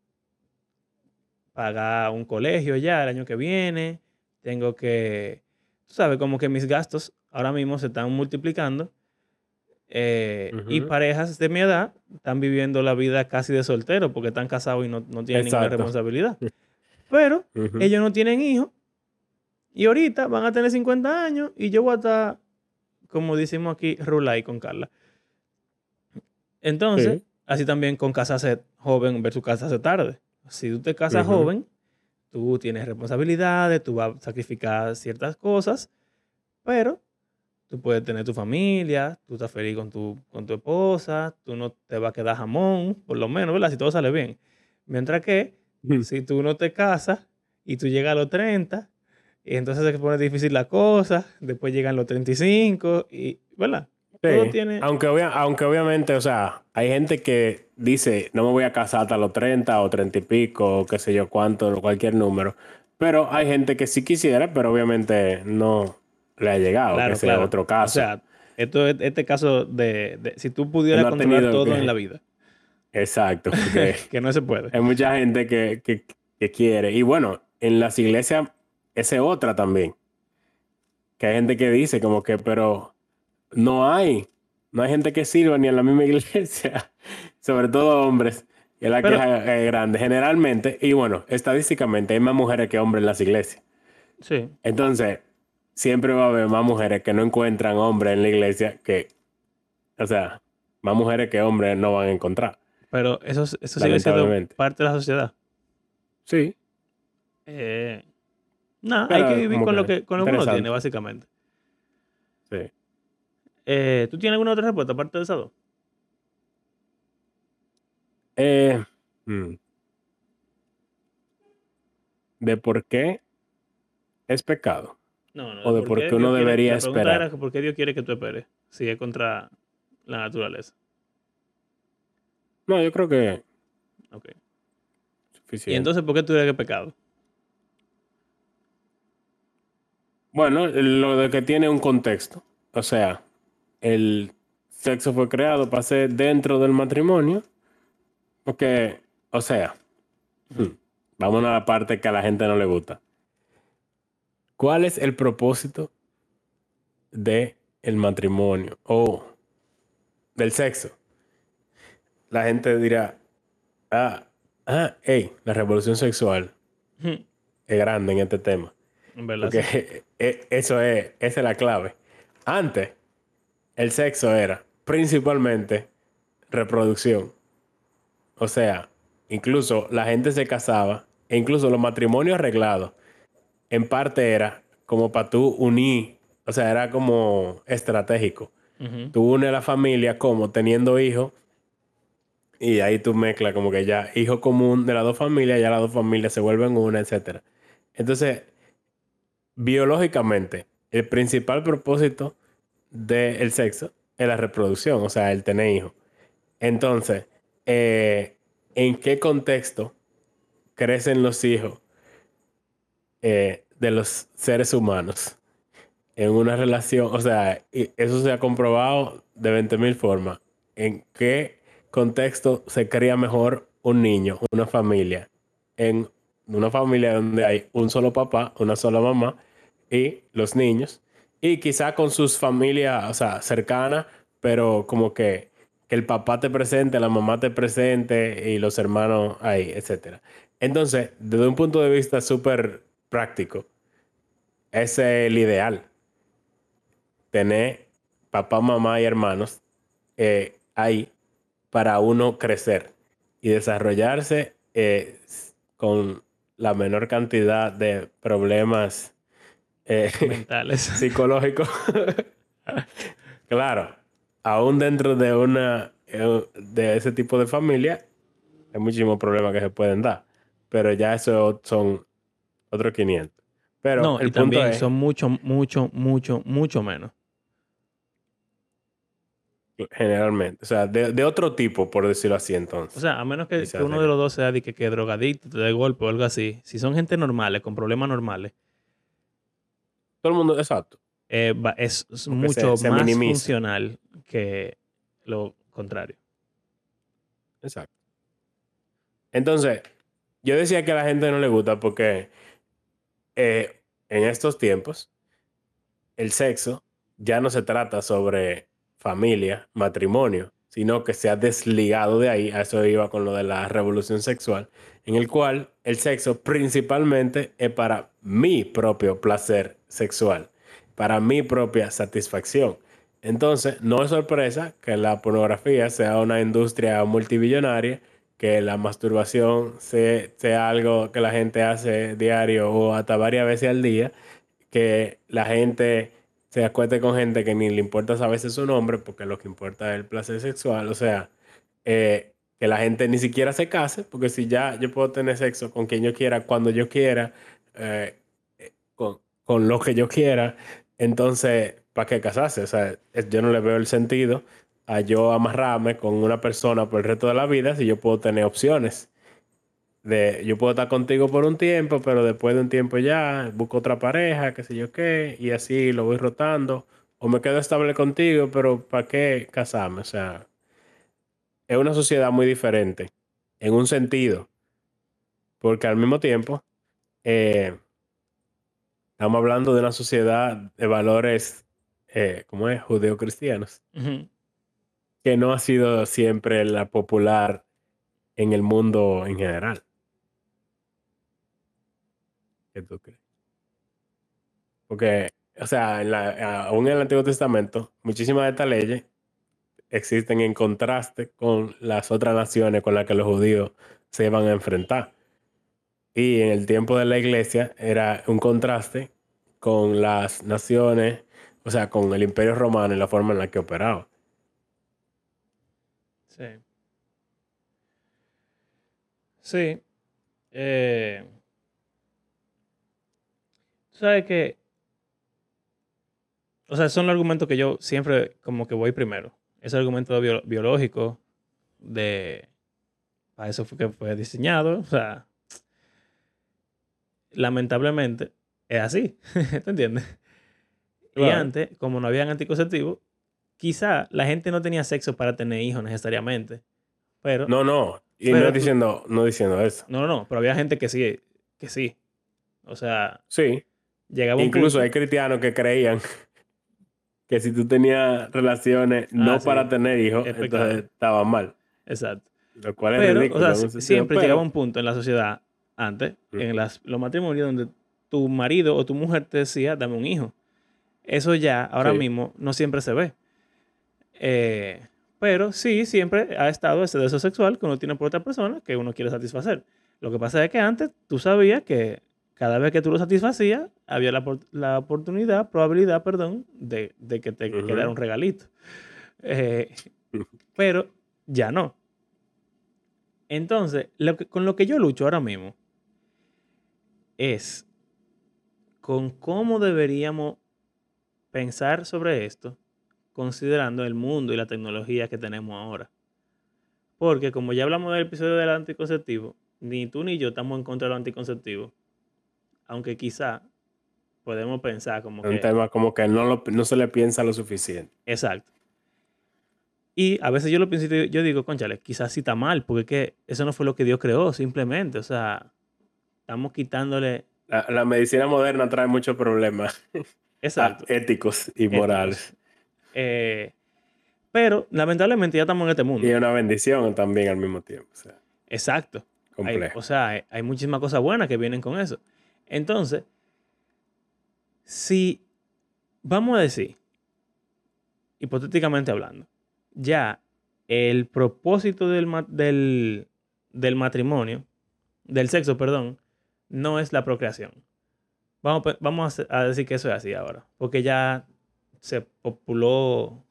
pagar un colegio ya el año que viene. Tengo que, tú sabes, como que mis gastos ahora mismo se están multiplicando. eh, Y parejas de mi edad están viviendo la vida casi de soltero porque están casados y no, no tienen ninguna responsabilidad. [LAUGHS] Pero ellos no tienen hijos. Y ahorita van a tener 50 años y yo voy a estar, como decimos aquí, rulay con Carla. Entonces, Sí. así también con casarse joven versus casarse tarde. Si tú te casas joven, tú tienes responsabilidades, tú vas a sacrificar ciertas cosas, pero tú puedes tener tu familia, tú estás feliz con tu, con tu esposa, tú no te va a quedar jamón, por lo menos, ¿verdad? Si todo sale bien. Mientras que si tú no te casas y tú llegas a los 30, y entonces se pone difícil la cosa, después llegan los 35 y, ¿verdad? Todo Sí, tiene... Aunque, obvia- aunque obviamente, o sea, hay gente que dice, no me voy a casar hasta los 30 o 30 y pico, o qué sé yo cuánto, o cualquier número. Pero hay gente que sí quisiera, pero obviamente no le ha llegado, Claro, que sea claro. otro O caso. sea, esto es este caso de, de- si tú pudieras No controlar todo que- en la vida, Exacto, [LAUGHS] porque que no se puede. hay mucha gente que, que, que quiere. Y bueno, en las iglesias, esa es otra también. Que hay gente que dice como que, pero no hay. No hay gente que sirva ni en la misma [LAUGHS] iglesia. Sobre todo hombres. Es la Pero- queja es grande. Generalmente, y bueno, estadísticamente hay más mujeres que hombres en las iglesias. Sí. Entonces, siempre va a haber más mujeres que no encuentran hombres en la iglesia que, o sea, más mujeres que hombres no van a encontrar. Pero eso, eso sigue siendo parte de la sociedad. Sí. Eh, nada, hay que vivir con lo que con lo que uno tiene, básicamente. Sí. Eh, ¿Tú tienes alguna otra respuesta aparte de esas dos? Eh, mm. de por qué es pecado. No, no. O de por qué uno Dios quiere- debería pregunta esperar. era por qué Dios quiere que tú esperes si es contra la naturaleza. No, yo creo que Ok. suficiente. Y entonces, ¿por qué tú dirías que es pecado? Bueno, lo de que tiene un contexto. O sea, el sexo fue creado para ser dentro del matrimonio. Porque, o sea, hmm, vamos a la parte que a la gente no le gusta. ¿Cuál es el propósito de el matrimonio o del sexo? La gente dirá, ah, ah, hey, la revolución sexual es grande en este tema. En verdad. sí. Porque [LAUGHS] e- eso es, esa es la clave. Antes, el sexo era principalmente reproducción. O sea, incluso la gente se casaba, e incluso los matrimonios arreglados, en parte era como para tú unir, o sea, era como estratégico. Tú unes la familia como teniendo hijos, y ahí tú mezclas como que ya hijo común de las dos familias, ya las dos familias se vuelven una, etcétera. Entonces, biológicamente, el principal propósito del sexo es la reproducción, o sea, el tener hijos. Entonces, eh, ¿en qué contexto crecen los hijos eh, de los seres humanos? En una relación, o sea, eso se ha comprobado de 20.000 formas. ¿En qué contexto se cría mejor un niño, una familia? En una familia donde hay un solo papá, una sola mamá y los niños. Y quizá con sus familias, o sea, cercanas, pero como que, que el papá te presente, la mamá te presente y los hermanos ahí, etc. Entonces, desde un punto de vista súper práctico, es el ideal. Tener papá, mamá y hermanos eh, ahí para uno crecer y desarrollarse eh, con la menor cantidad de problemas eh, [LAUGHS] Mentales. [LAUGHS] psicológicos. [LAUGHS] claro, aún dentro de una eh, de ese tipo de familia, hay muchísimos problemas que se pueden dar. Pero ya eso son otros 500. Pero no, el y punto también es, son mucho, mucho, mucho, mucho menos. generalmente, o sea, de, de otro tipo, por decirlo así O entonces. sea, a menos que, uno de- de los dos sea de que, que drogadicto, te dé golpe o algo así. Si son gente normales, con problemas normales, Todo el mundo, exacto. eh, va- es, es se- mucho se más minimiza. funcional que lo contrario. Exacto. Entonces, yo decía que a la gente no le gusta porque eh, en estos tiempos el sexo ya no se trata sobre familia, matrimonio, sino que se ha desligado de ahí. A eso iba con lo de la revolución sexual, en el cual el sexo principalmente es para mi propio placer sexual, para mi propia satisfacción. Entonces, no es sorpresa que la pornografía sea una industria multibillonaria, que la masturbación sea, algo que la gente hace diario o hasta varias veces al día, que la gente se acueste con gente que ni le importa a veces su nombre, porque lo que importa es el placer sexual, o sea, eh, que la gente ni siquiera se case, porque si ya yo puedo tener sexo con quien yo quiera, cuando yo quiera, eh, con, con lo que yo quiera, entonces, ¿para qué casarse? O sea, yo no le veo el sentido a yo amarrarme con una persona por el resto de la vida si yo puedo tener opciones. De, yo puedo estar contigo por un tiempo, pero después de un tiempo ya busco otra pareja, qué sé yo qué, y así lo voy rotando. O me quedo estable contigo, pero ¿para qué casarme? O sea, es una sociedad muy diferente en un sentido, porque al mismo tiempo eh, estamos hablando de una sociedad de valores, eh, ¿cómo es? Judeocristianos, que no ha sido siempre la popular en el mundo en general. ¿Qué tú crees? Porque, o sea, en la- aún en el Antiguo Testamento, muchísimas de estas leyes existen en contraste con las otras naciones con las que los judíos se iban a enfrentar. Y en el tiempo de la iglesia era un contraste con las naciones, o sea, con el imperio romano y la forma en la que operaba. Sí. Sí. Eh, sabes que, o sea, son los argumentos que yo siempre como que voy primero. Ese argumento bio- biológico de, para eso fue que fue diseñado, o sea, lamentablemente es así, [LAUGHS] ¿te entiendes? Y antes, como no habían anticonceptivos, quizá la gente no tenía sexo para tener hijos necesariamente, pero No, no. Y no tú- diciendo, no diciendo eso. no, no, no, pero había gente que sí, que sí. O sea, Sí. llegaba un Incluso punto- hay cristianos que creían que si tú tenías relaciones no Ah, sí. para tener hijos, entonces estaba mal. Exacto. Lo cual es o ridículo. sea, siempre pero- llegaba un punto en la sociedad, antes, Ujú. en las, los matrimonios, donde tu marido o tu mujer te decía, dame un hijo. Eso ya, ahora Sí. mismo, no siempre se ve. Eh, pero sí, siempre ha estado ese deseo sexual que uno tiene por otra persona que uno quiere satisfacer. Lo que pasa es que antes tú sabías que cada vez que tú lo satisfacías, había la, la oportunidad, probabilidad, perdón, de, de que te quedara un regalito. Eh, [LAUGHS] pero ya no. Entonces, lo que- con lo que yo lucho ahora mismo es con cómo deberíamos pensar sobre esto, considerando el mundo y la tecnología que tenemos ahora. Porque como ya hablamos del episodio del anticonceptivo, ni tú ni yo estamos en contra de los anticonceptivos. Aunque quizá podemos pensar como Es un que... tema como que no, lo- no se le piensa lo suficiente. Exacto. Y a veces yo lo pienso y digo- yo digo, conchale, quizás sí está mal, porque es que eso no fue lo que Dios creó, simplemente. O sea, estamos quitándole... La, la medicina moderna trae muchos problemas Exacto. [LAUGHS] éticos y morales. Eh, pero lamentablemente ya estamos en este mundo. Y es una bendición también al mismo tiempo. O sea, Exacto. Hay- complejo. o sea, hay, hay muchísimas cosas buenas que vienen con eso. Entonces, si vamos a decir, hipotéticamente hablando, ya el propósito del, del, matrimonio, del sexo, perdón, no es la procreación. Vamos, pe- vamos a decir que eso es así ahora, porque ya se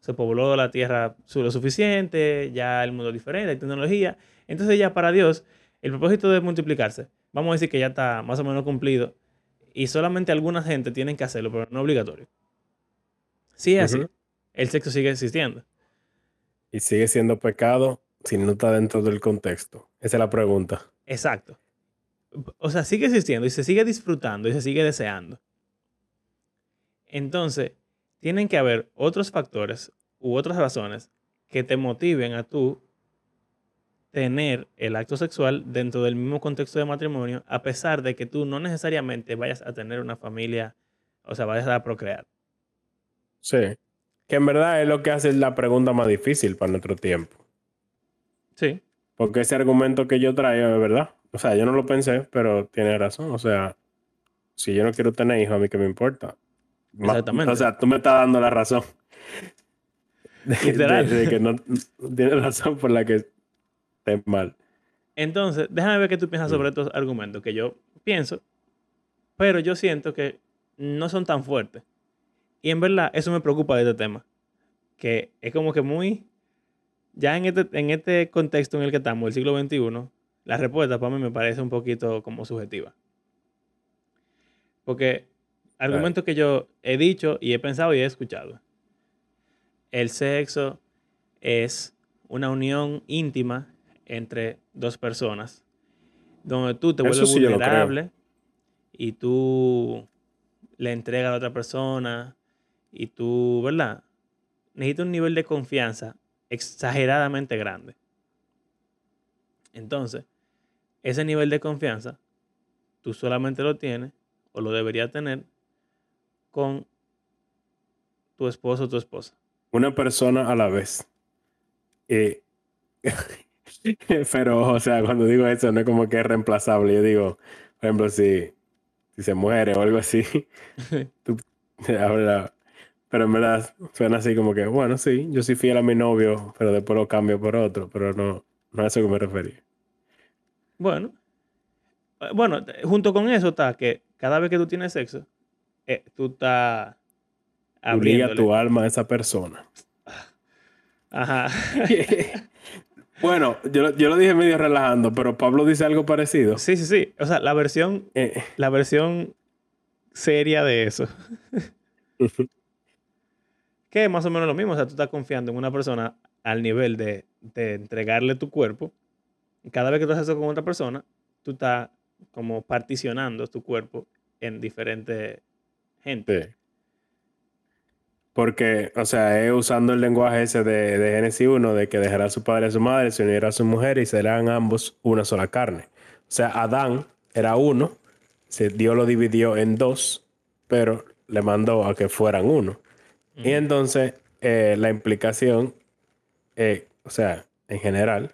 se pobló la tierra lo suficiente, ya el mundo es diferente, hay tecnología. Entonces ya para Dios, el propósito de multiplicarse, vamos a decir que ya está más o menos cumplido y solamente alguna gente tienen que hacerlo, pero no obligatorio. Si es así, el sexo sigue existiendo. Y sigue siendo pecado si no está dentro del contexto. Esa es la pregunta. Exacto. O sea, sigue existiendo y se sigue disfrutando y se sigue deseando. Entonces, tienen que haber otros factores u otras razones que te motiven a tú tener el acto sexual dentro del mismo contexto de matrimonio, a pesar de que tú no necesariamente vayas a tener una familia, o sea, vayas a procrear. Sí. Que en verdad es lo que hace la pregunta más difícil para nuestro tiempo. Sí, Porque ese argumento que yo traigo es verdad. O sea, yo no lo pensé, pero tiene razón. O sea, si yo no quiero tener hijos, a mí que me importa. Exactamente. O sea, tú me estás dando la razón. De, Literal. [LAUGHS] de- de que no tienes razón por la que estés mal. Entonces, déjame ver qué tú piensas sobre Mm. estos argumentos que yo pienso, pero yo siento que no son tan fuertes. Y en verdad, eso me preocupa de este tema. Que es como que muy. Ya en este, en este contexto en el que estamos, el siglo XXI, la respuesta para mí me parece un poquito como subjetiva. Porque argumentos que yo he dicho y he pensado y he escuchado. El sexo es una unión íntima entre dos personas, donde tú te vuelves sí vulnerable y tú le entregas a la otra persona y tú, ¿verdad? Necesitas un nivel de confianza exageradamente grande. Entonces, ese nivel de confianza, tú solamente lo tienes o lo deberías tener con tu esposo o tu esposa. Una persona a la vez. Eh, [LAUGHS] [LAUGHS] pero, o sea, cuando digo eso, no es como que es reemplazable. Yo digo, por ejemplo, si, si se muere o algo así, [LAUGHS] tú habla. Pero en verdad suena así como que, bueno, sí, yo soy fiel a mi novio, pero después lo cambio por otro, pero no, no a eso que me refería. Bueno, eh, bueno, t- junto con eso está que cada vez que tú tienes sexo, eh, tú estás abriéndole. tu alma a esa persona. Ajá. [LAUGHS] bueno, yo, lo- yo lo dije medio relajando, pero Pablo dice algo parecido. Sí, sí, sí. O sea, la versión, Eh, la versión seria de eso. [LAUGHS] Que es más o menos lo mismo. O sea, tú estás confiando en una persona al nivel de, de entregarle tu cuerpo. Y cada vez que tú haces eso con otra persona, tú estás como particionando tu cuerpo en diferentes gente. Sí. Porque, o sea, es usando el lenguaje ese de, de Génesis 1, de que dejará a su padre y a su madre, se unirá a su mujer y serán ambos una sola carne. O sea, Adán era uno, se, Dios lo dividió en dos, pero le mandó a que fueran uno. Y entonces, eh, la implicación, eh, o sea, en general,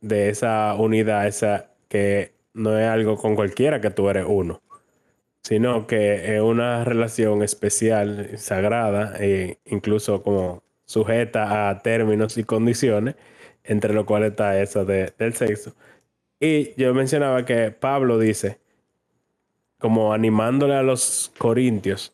de esa unidad, esa que no es algo con cualquiera que tú eres uno sino que es una relación especial, sagrada, e incluso como sujeta a términos y condiciones, entre los cuales está eso de- del sexo. Y yo mencionaba que Pablo dice, como animándole a los corintios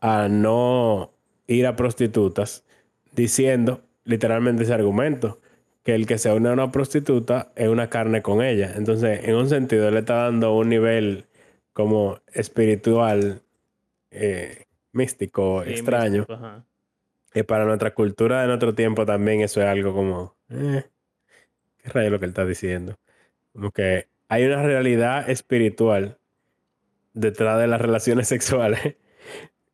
a no ir a prostitutas, diciendo literalmente ese argumento, que el que se une a una prostituta es una carne con ella. Entonces, en un sentido, le está dando un nivel como espiritual, eh, místico, Sí, extraño. místico. Y para nuestra cultura de nuestro tiempo también eso es algo como, eh, ¿qué rayo es lo que él está diciendo? Como que hay una realidad espiritual detrás de las relaciones [LAUGHS] sexuales.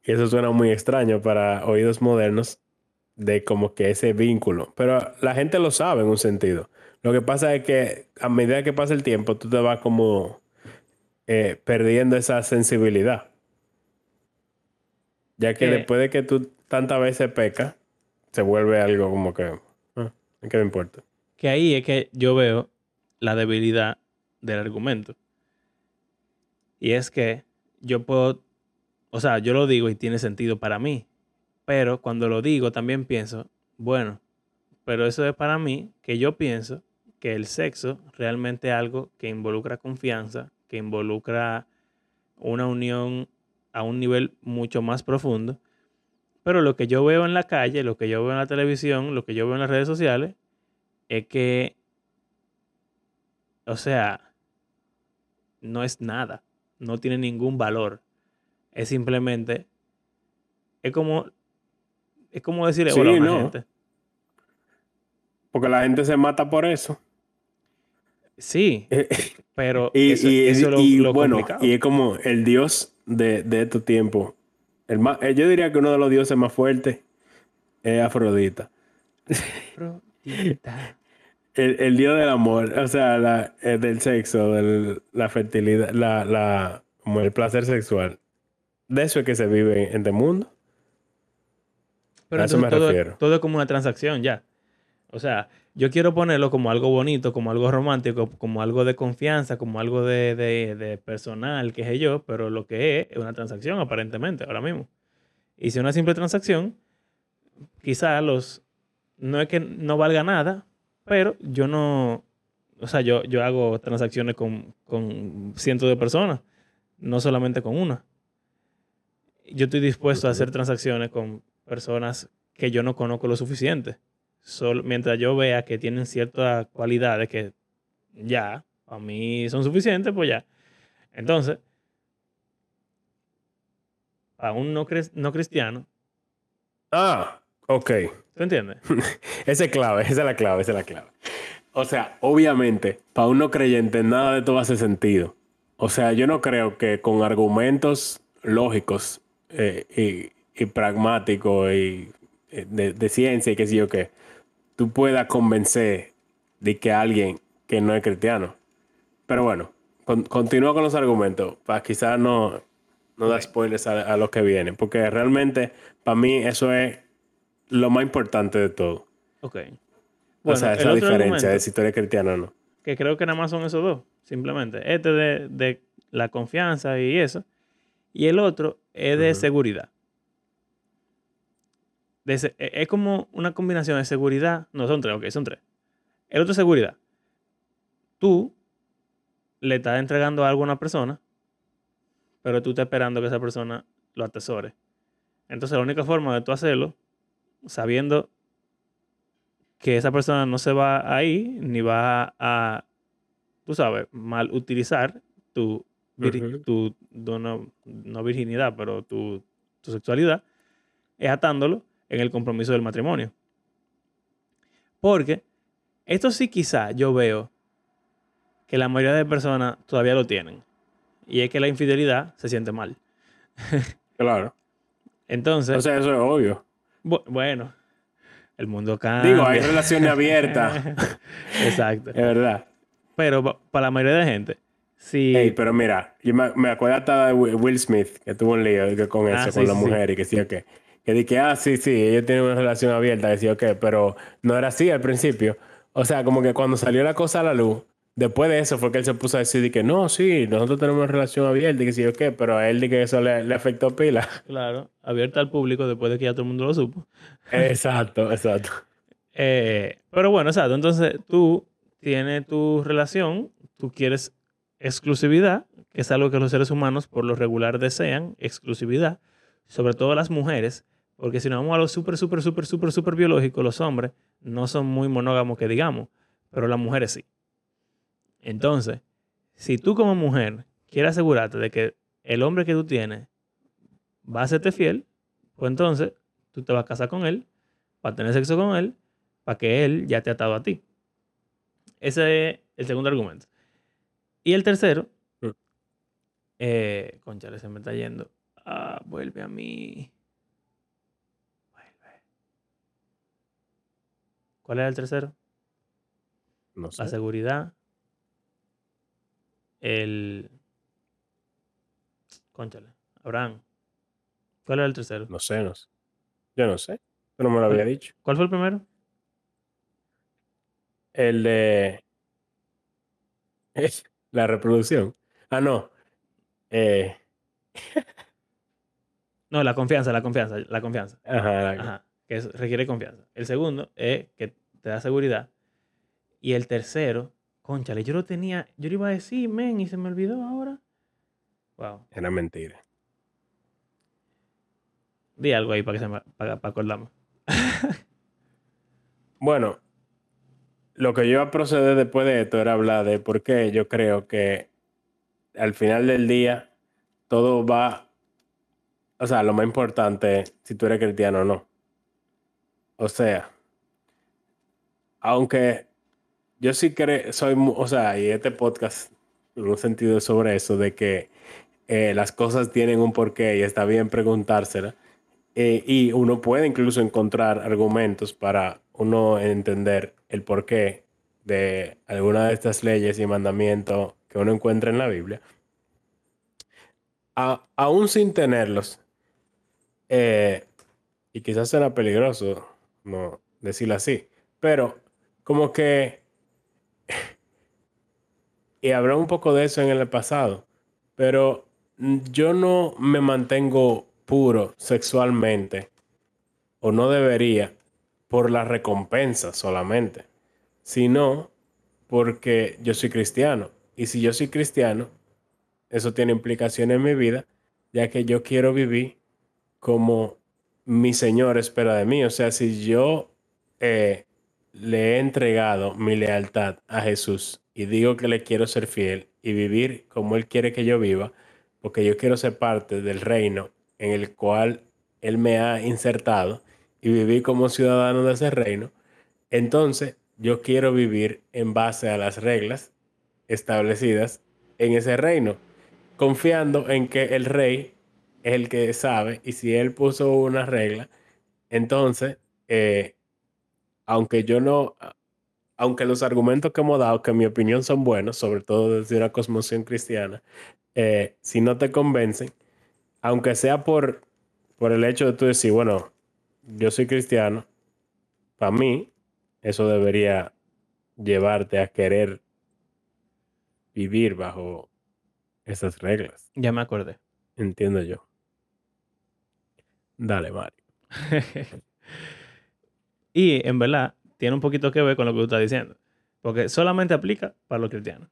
Y eso suena muy extraño para oídos modernos de como que ese vínculo. Pero la gente lo sabe en un sentido. Lo que pasa es que a medida que pasa el tiempo, tú te vas como eh, perdiendo esa sensibilidad. Ya que Eh. después de que tú tantas veces pecas, se vuelve algo como que, ah, ¿qué me importa? Que ahí es que yo veo la debilidad del argumento. Y es que yo puedo, o sea, yo lo digo y tiene sentido para mí, pero cuando lo digo también pienso, bueno, pero eso es para mí que yo pienso que el sexo realmente es algo que involucra confianza, que involucra una unión a un nivel mucho más profundo. Pero lo que yo veo en la calle, lo que yo veo en la televisión, lo que yo veo en las redes sociales, es que, o sea, no es nada, no tiene ningún valor. Es simplemente, es como, es como decirle Sí, hola a una no. gente. Porque la gente se mata por eso. Sí, pero Y, eso, y- eso es lo, y, lo bueno, complicado. y es como el dios de, de estos tiempos. El más, eh, yo diría que uno de los dioses más fuertes es Afrodita. Afrodita. El, el dios del amor, o sea, la, eh, del sexo, de la fertilidad, la, la, como el placer sexual. De eso es que se vive en este mundo. Pero A eso me todo, refiero. todo es como una transacción ya. O sea, yo quiero ponerlo como algo bonito, como algo romántico, como algo de confianza, como algo de, de- de personal, qué sé yo, pero lo que es es una transacción aparentemente ahora mismo. Y si una simple transacción, quizá los... No es que no valga nada, pero yo no... O sea, yo, yo hago transacciones con, con cientos de personas, no solamente con una. Yo estoy dispuesto a hacer transacciones con personas que yo no conozco lo suficiente. Solo, mientras yo vea que tienen ciertas cualidades que ya, a mí son suficientes, pues ya. Entonces, a un no, no cristiano, Ah, ok. ¿tú entiendes? [LAUGHS] Esa es clave, esa es la clave, esa es la clave. O sea, obviamente, para un no creyente nada de esto hace sentido. O sea, yo no creo que con argumentos lógicos eh, y, y pragmáticos y eh, de, de ciencia y qué sé yo qué, tú puedas convencer de que alguien que no es cristiano. Pero bueno, con- continúa con los argumentos para quizás no, no dar spoilers a, a lo que viene, porque realmente para mí eso es lo más importante de todo. Ok. o sea, esa diferencia de si tú eres cristiano o no. que creo que nada más son esos dos, simplemente. Este de, de la confianza y eso. Y el otro es de seguridad. De e- es como una combinación de seguridad. No, son tres, ok, son tres. El otro es seguridad. Tú le estás entregando algo a una persona, pero tú estás esperando que esa persona lo atesore. Entonces, la única forma de tú hacerlo, sabiendo que esa persona no se va ahí, ni va a, tú sabes, mal utilizar tu, vir- tu no- no virginidad, pero tu, tu sexualidad, es atándolo en el compromiso del matrimonio. Porque esto sí quizá yo veo que la mayoría de personas todavía lo tienen. Y es que la infidelidad se siente mal. [LAUGHS] Claro. Entonces, O sea, eso es obvio. bu- bueno, el mundo cambia. Digo, hay relaciones abiertas. [LAUGHS] Exacto. Es verdad. Pero pa- para la mayoría de gente. Ey, pero mira, yo me, me acuerdo hasta de Will Smith, que tuvo un lío que con eso, Ah, con sí, la sí, sí. mujer, y que sí o qué. Que dije, ah, sí, sí, ellos tienen una relación abierta, que sí o qué, pero no era así al principio. O sea, como que cuando salió la cosa a la luz, después de eso fue que él se puso a decir de que no, sí, nosotros tenemos una relación abierta, y que sí o qué, pero a él de que eso le, le afectó pila. Claro, abierta al público después de que ya todo el mundo lo supo. exacto, exacto. [LAUGHS] Eh, pero bueno, exacto. Entonces tú tienes tu relación, tú quieres exclusividad, que es algo que los seres humanos por lo regular desean, exclusividad, sobre todo las mujeres, porque si nos vamos a lo súper, súper, súper, súper, súper biológico, los hombres no son muy monógamos que digamos, pero las mujeres sí. Entonces, si tú como mujer quieres asegurarte de que el hombre que tú tienes va a serte fiel, pues entonces tú te vas a casar con él, para tener sexo con él, para que él ya te ha atado a ti. Ese es el segundo argumento. Y el tercero, Mm. eh, conchale, se me está yendo. Ah, vuelve a mí. ¿Cuál era el tercero? No La sé. seguridad. El. Conchale. Abraham. ¿Cuál era el tercero? No sé, no sé. Yo no sé. Tú no me lo había dicho. ¿Cuál fue el primero? El de [LAUGHS] la reproducción. Ah, no. Eh, No, la confianza, la confianza, la confianza. ajá, la- Ajá, que es- requiere confianza. El segundo es que te da seguridad. Y el tercero, conchale, yo lo tenía, yo lo iba a decir, men, y se me olvidó ahora. Wow. Era mentira. Di algo ahí para que se me, para, para acordarme. [LAUGHS] Bueno, lo que yo iba a proceder después de esto era hablar de por qué yo creo que al final del día todo va, o sea, lo más importante es si tú eres cristiano o no. O sea, aunque yo sí creo, soy, o sea, y este podcast en un sentido sobre eso, de que eh, las cosas tienen un porqué y está bien preguntársela. Eh, y uno puede incluso encontrar argumentos para uno entender el porqué de alguna de estas leyes y mandamientos que uno encuentra en la Biblia. A- aún sin tenerlos, eh, y quizás será peligroso no decirlo así, pero como que, y habrá un poco de eso en el pasado, pero yo no me mantengo puro sexualmente, o no debería, por la recompensa solamente, sino porque yo soy cristiano. Y si yo soy cristiano, eso tiene implicaciones en mi vida, ya que yo quiero vivir como mi Señor espera de mí. O sea, si yo eh, le he entregado mi lealtad a Jesús y digo que le quiero ser fiel y vivir como Él quiere que yo viva, porque yo quiero ser parte del reino en el cual Él me ha insertado y vivir como ciudadano de ese reino, entonces yo quiero vivir en base a las reglas establecidas en ese reino, confiando en que el rey es el que sabe y si él puso una regla, entonces, eh, aunque yo no, aunque los argumentos que hemos dado, que en mi opinión son buenos, sobre todo desde una cosmovisión cristiana, eh, si no te convencen, aunque sea por, por el hecho de tú decir, bueno, yo soy cristiano, para mí eso debería llevarte a querer vivir bajo esas reglas, Ya me acordé. entiendo yo. Dale, Mario. [LAUGHS] y en verdad, tiene un poquito que ver con lo que tú estás diciendo. Porque solamente aplica para los cristianos.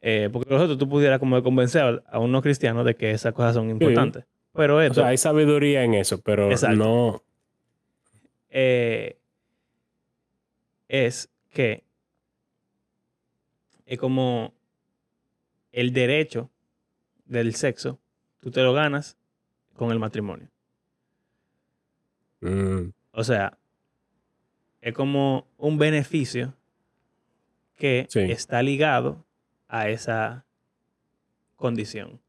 Eh, porque los otros tú pudieras como convencer a un no cristiano de que esas cosas son importantes. Pero O esto, sea, hay sabiduría en eso, pero Exacto. no. eh, es que es como el derecho del sexo, tú te lo ganas con el matrimonio. Mm, O sea, es como un beneficio que Sí. está ligado a esa condición.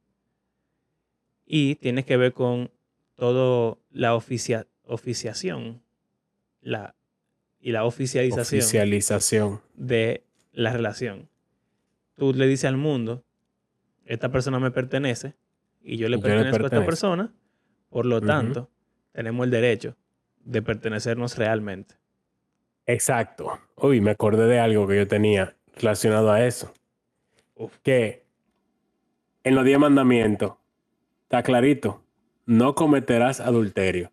Y tiene que ver con todo la oficia- oficiación la, y la oficialización oficialización. de la relación. Tú le dices al mundo, esta persona me pertenece y yo le pertenezco a esta persona, por lo tanto, tenemos el derecho de pertenecernos realmente. Exacto. Uy, me acordé de algo que yo tenía relacionado a eso. Uf. Que en los diez mandamientos está clarito. No cometerás adulterio.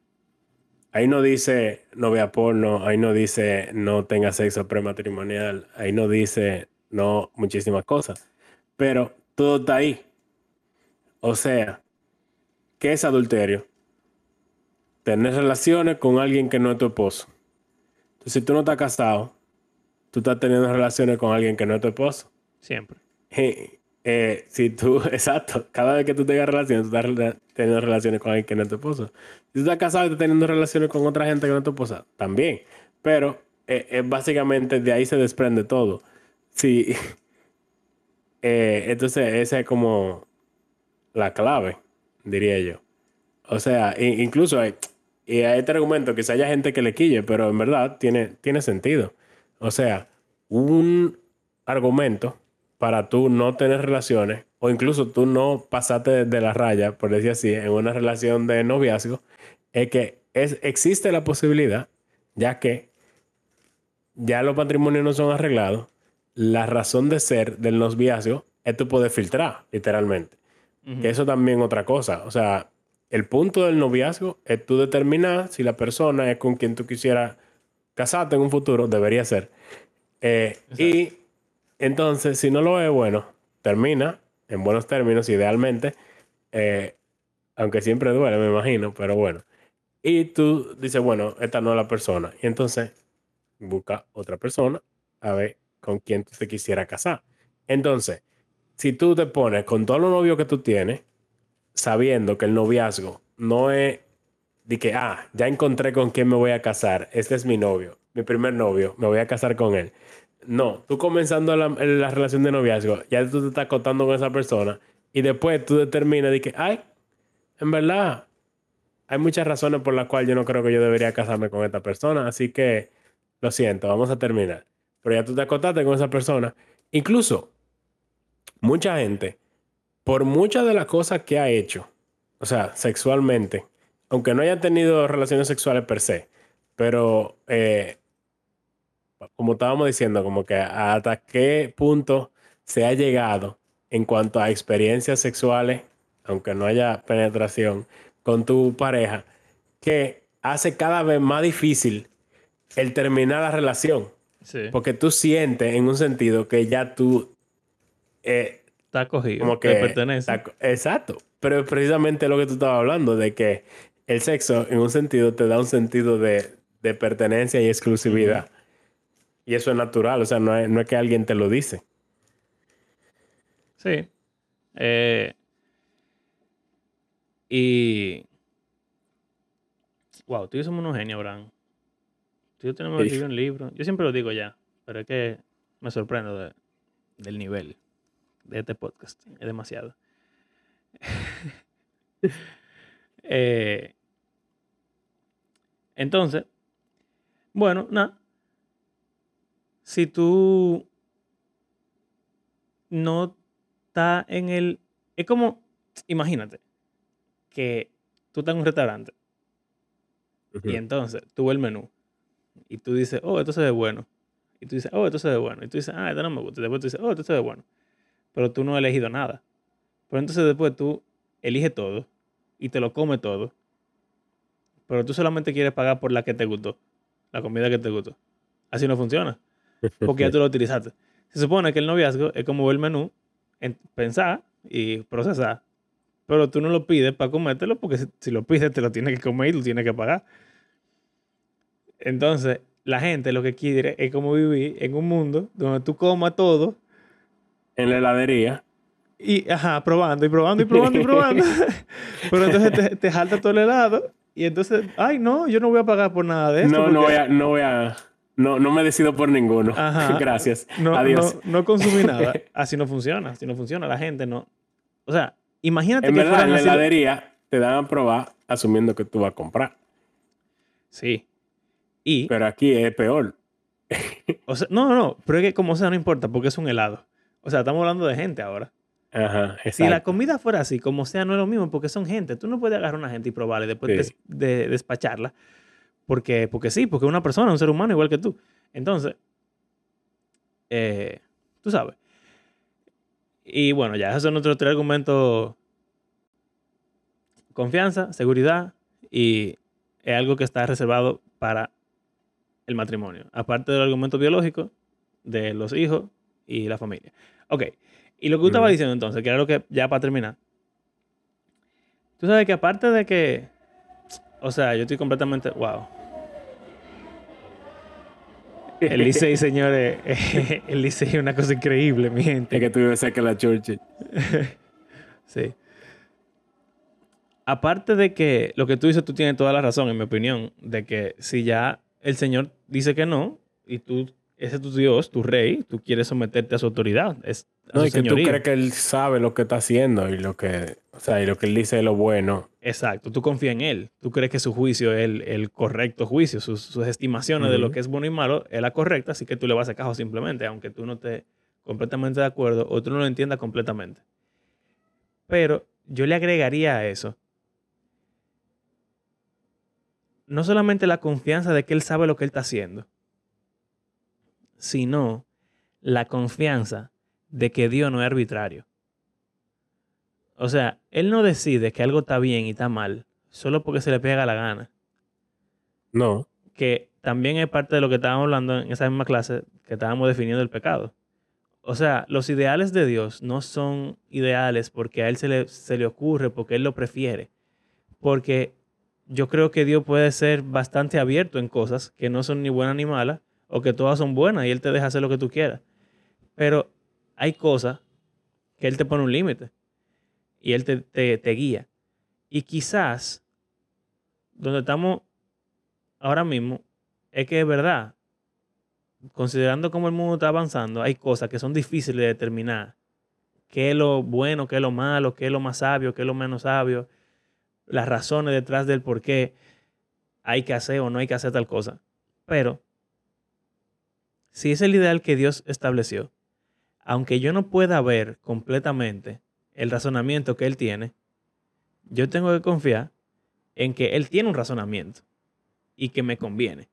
Ahí no dice no vea porno, ahí no dice no tenga sexo prematrimonial, ahí no dice no muchísimas cosas. Pero todo está ahí. O sea, ¿qué es adulterio? Tener relaciones con alguien que no es tu esposo. Entonces, si tú no estás casado, tú estás teniendo relaciones con alguien que no es tu esposo. Siempre. Eh, eh, si tú, [LAUGHS] exacto, cada vez que tú tengas relaciones, tú estás teniendo relaciones con alguien que no es tu esposo. Si tú estás casado y estás teniendo relaciones con otra gente que no es tu esposa, también. Pero eh, eh, básicamente de ahí se desprende todo. Sí. [LAUGHS] Entonces, esa es como la clave, diría yo. O sea, incluso hay, y a este argumento quizá haya gente que le quille, pero en verdad tiene, tiene sentido. O sea, un argumento para tú no tener relaciones o incluso tú no pasarte de la raya, por decir así, en una relación de noviazgo, es que es, existe la posibilidad, ya que ya los matrimonios no son arreglados, la razón de ser del noviazgo es tú poder filtrar, literalmente. Ujú. Que eso también otra cosa. O sea, el punto del noviazgo es tú determinar si la persona es con quien tú quisieras casarte en un futuro, debería ser. Eh, y entonces, si no lo es, bueno, termina en buenos términos, idealmente, eh, aunque siempre duele, me imagino, pero bueno. Y tú dices, bueno, esta no es la persona. Y entonces busca otra persona a ver con quién tú te quisiera casar. Entonces, si tú te pones con todos los novios que tú tienes, sabiendo que el noviazgo no es de que, ah, ya encontré con quién me voy a casar, este es mi novio, mi primer novio, me voy a casar con él. No, tú comenzando la, la relación de noviazgo, ya tú te estás acostando con esa persona y después tú determinas de que, ay, en verdad, hay muchas razones por las cuales yo no creo que yo debería casarme con esta persona, así que lo siento, vamos a terminar. Pero ya tú te acostaste con esa persona. Incluso, mucha gente, por muchas de las cosas que ha hecho, o sea, sexualmente, aunque no haya tenido relaciones sexuales per se, pero eh, como estábamos diciendo, como que hasta qué punto se ha llegado en cuanto a experiencias sexuales, aunque no haya penetración, con tu pareja que hace cada vez más difícil el terminar la relación. Porque tú sientes en un sentido que ya tú... Eh, está cogido, como que pertenece. exacto. Pero es precisamente lo que tú estabas hablando, de que el sexo en un sentido te da un sentido de, pertenencia y exclusividad. Y eso es natural, o sea, no es, no es que alguien te lo dice. Sí. Eh, y. Wow, tú y somos unos genios, Abraham. Tú y yo tenemos que un libro. Yo siempre lo digo ya, pero es que me sorprendo del nivel de este podcast. Es demasiado. [LAUGHS] Eh, entonces, bueno, nada. Si tú no estás en el. Es como, imagínate, que tú estás en un restaurante y entonces tú ves el menú y tú dices, oh, esto se ve bueno. Y tú dices, oh, esto se ve bueno. Y tú dices, ah, esto no me gusta. Y después tú dices, oh, esto se ve bueno. Pero tú no has elegido nada. Pero entonces después tú eliges todo y te lo comes todo. Pero tú solamente quieres pagar por la que te gustó. La comida que te gustó. Así no funciona. [LAUGHS] Porque ya tú lo utilizaste. Se supone que el noviazgo es como ver el menú, pensar y procesar pero tú no lo pides para comértelo porque si, lo pides te lo tienes que comer y lo tienes que pagar. Entonces, la gente lo que quiere es como vivir en un mundo donde tú comas todo. En la heladería. Y, ajá, probando y probando y probando y probando. [LAUGHS] [LAUGHS] pero entonces te, te jalta todo el helado y entonces, ay, no, yo no voy a pagar por nada de esto. No, no voy a, no voy a, no, no me decido por ninguno. Ajá. [LAUGHS] Gracias. No, Adiós. No, no consumí nada. Así no funciona. Así no funciona. La gente no. O sea, Imagínate en verdad, en la heladería te dan a probar asumiendo que tú vas a comprar. Sí. Y, pero aquí es peor. o sea, no, no, pero es que como sea no importa porque es un helado. O sea, estamos hablando de gente ahora. Ajá, exacto. Si la comida fuera así, como sea, no es lo mismo porque son gente. Tú no puedes agarrar a una gente y probarla y después de, despacharla. Porque, porque sí, porque es una persona, un ser humano igual que tú. Entonces, eh, tú sabes. Y bueno, ya esos son nuestros tres argumentos. Confianza, seguridad y es algo que está reservado para el matrimonio. Aparte del argumento biológico de los hijos y la familia. Ok. Y lo que tú estabas diciendo entonces, que era lo que ya para terminar. Tú sabes que aparte de que, o sea, yo estoy completamente, wow, el [LAUGHS] Licey, señores, [LAUGHS] el Licey es una cosa increíble, mi gente. Es que tú de la Churchill. [LAUGHS] sí. Aparte de que lo que tú dices, tú tienes toda la razón, en mi opinión, de que si ya el Señor dice que no, y tú, ese es tu Dios, tu rey, tú quieres someterte a su autoridad. Es no, y que tú crees que Él sabe lo que está haciendo y lo que, o sea, y lo que Él dice es lo bueno. Exacto, tú confías en él, tú crees que su juicio es el, correcto juicio, sus, estimaciones de lo que es bueno y malo es la correcta, así que tú le vas a caso simplemente, aunque tú no estés completamente de acuerdo o tú no lo entiendas completamente. Pero yo le agregaría a eso no solamente la confianza de que él sabe lo que él está haciendo, sino la confianza de que Dios no es arbitrario. O sea, él no decide que algo está bien y está mal solo porque se le pega la gana. No. Que también es parte de lo que estábamos hablando en esa misma clase que estábamos definiendo el pecado. o sea, los ideales de Dios no son ideales porque a Él se le, se le ocurre, porque Él lo prefiere. Porque yo creo que Dios puede ser bastante abierto en cosas que no son ni buenas ni malas, o que todas son buenas y Él te deja hacer lo que tú quieras. Pero hay cosas que Él te pone un límite y Él te, te, te guía. Y quizás donde estamos ahora mismo es que es verdad, considerando cómo el mundo está avanzando, hay cosas que son difíciles de determinar. ¿Qué es lo bueno, qué es lo malo, qué es lo más sabio, qué es lo menos sabio? Las razones detrás del por qué hay que hacer o no hay que hacer tal cosa. Pero, si es el ideal que Dios estableció, aunque yo no pueda ver completamente el razonamiento que Él tiene, yo tengo que confiar en que Él tiene un razonamiento y que me conviene.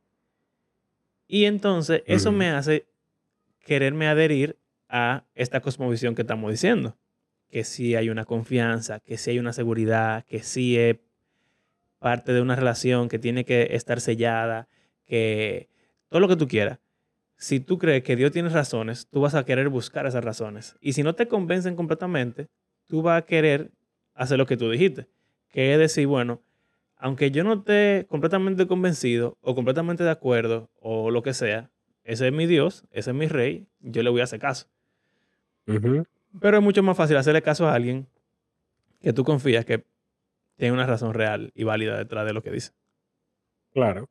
Y entonces eso me hace quererme adherir a esta cosmovisión que estamos diciendo. Que sí hay una confianza, que sí hay una seguridad, que sí es parte de una relación que tiene que estar sellada, que todo lo que tú quieras. Si tú crees que Dios tiene razones, tú vas a querer buscar esas razones. Y si no te convencen completamente, tú vas a querer hacer lo que tú dijiste, que es decir, bueno, aunque yo no esté completamente convencido o completamente de acuerdo o lo que sea, ese es mi Dios, ese es mi rey, yo le voy a hacer caso. Pero es mucho más fácil hacerle caso a alguien que tú confías que tiene una razón real y válida detrás de lo que dice. Claro.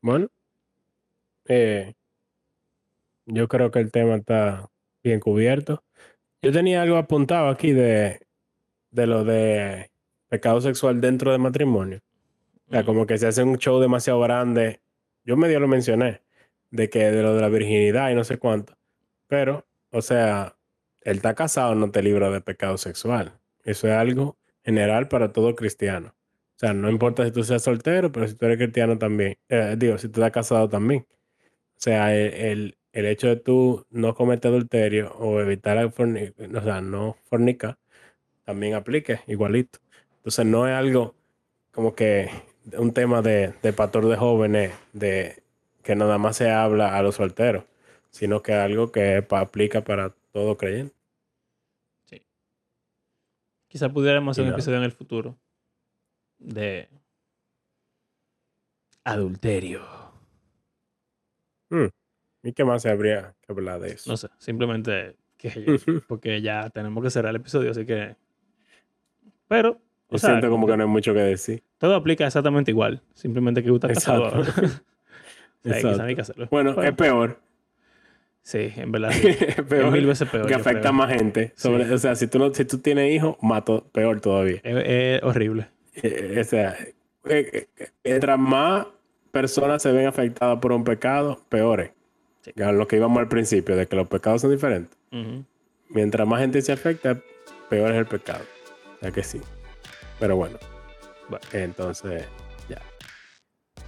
Bueno, eh, yo creo que el tema está bien cubierto. Yo tenía algo apuntado aquí de, de lo de pecado sexual dentro del matrimonio. O sea, como que se hace un show demasiado grande. Yo medio lo mencioné, de que de lo de la virginidad y no sé cuánto. Pero, o sea, el está casado no te libra de pecado sexual. Eso es algo general para todo cristiano. O sea, no importa si tú seas soltero, pero si tú eres cristiano también. Eh, digo, si tú estás casado también. O sea, el, el, hecho de tú no cometer adulterio o evitar, o sea, no fornicar, también aplique igualito. Entonces no es algo como que un tema de, de pastor de jóvenes, de que nada más se habla a los solteros, sino que es algo que aplica para todo creyente. Sí. Quizá pudiéramos hacer un episodio en el futuro de adulterio. Hmm. ¿Y qué más se habría que hablar de eso? No sé, simplemente que [LAUGHS] porque ya tenemos que cerrar el episodio, así que. Pero yo siento como que no hay mucho que decir. Todo aplica exactamente igual. Simplemente que gusta casado. Exacto. [LAUGHS] Bueno, es peor. Sí, en verdad. [LAUGHS] es peor. mil veces peor. Que afecta a más gente. Sobre, O sea, si tú, no, si tú tienes hijos, mato peor todavía. Es, horrible. Eh, o sea, eh, eh, mientras más personas se ven afectadas por un pecado, peores. Sí. Lo que íbamos al principio, de que los pecados son diferentes. Mientras más gente se afecta, peor es el pecado. Sea que sí. Pero bueno. Entonces, ya.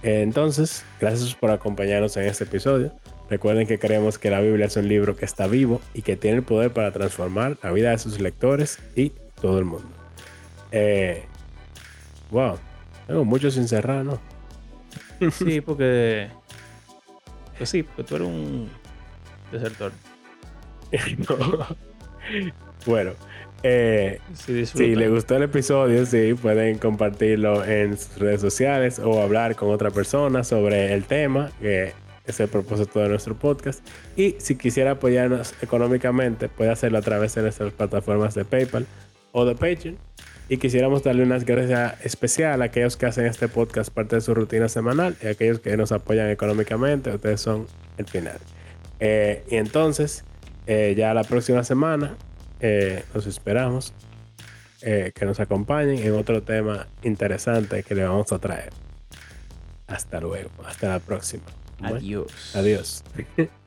Entonces, gracias por acompañarnos en este episodio. Recuerden que creemos que la Biblia es un libro que está vivo y que tiene el poder para transformar la vida de sus lectores y todo el mundo. Eh, wow, tengo mucho sin cerrar, ¿no? Sí, [LAUGHS] porque. Pues sí, porque tú eres un desertor. [LAUGHS] Bueno, eh, si les gustó el episodio, sí, pueden compartirlo en sus redes sociales o hablar con otra persona sobre el tema, que es el propósito de nuestro podcast. Y si quisiera apoyarnos económicamente, puede hacerlo a través de nuestras plataformas de PayPal o de Patreon. Y quisiéramos darle unas gracias especiales a aquellos que hacen este podcast parte de su rutina semanal y a aquellos que nos apoyan económicamente. Ustedes son el final. Eh, y entonces, eh, ya la próxima semana eh, los esperamos eh, que nos acompañen en otro tema interesante que le vamos a traer. Hasta luego, hasta la próxima. Adiós. Adiós. [LAUGHS]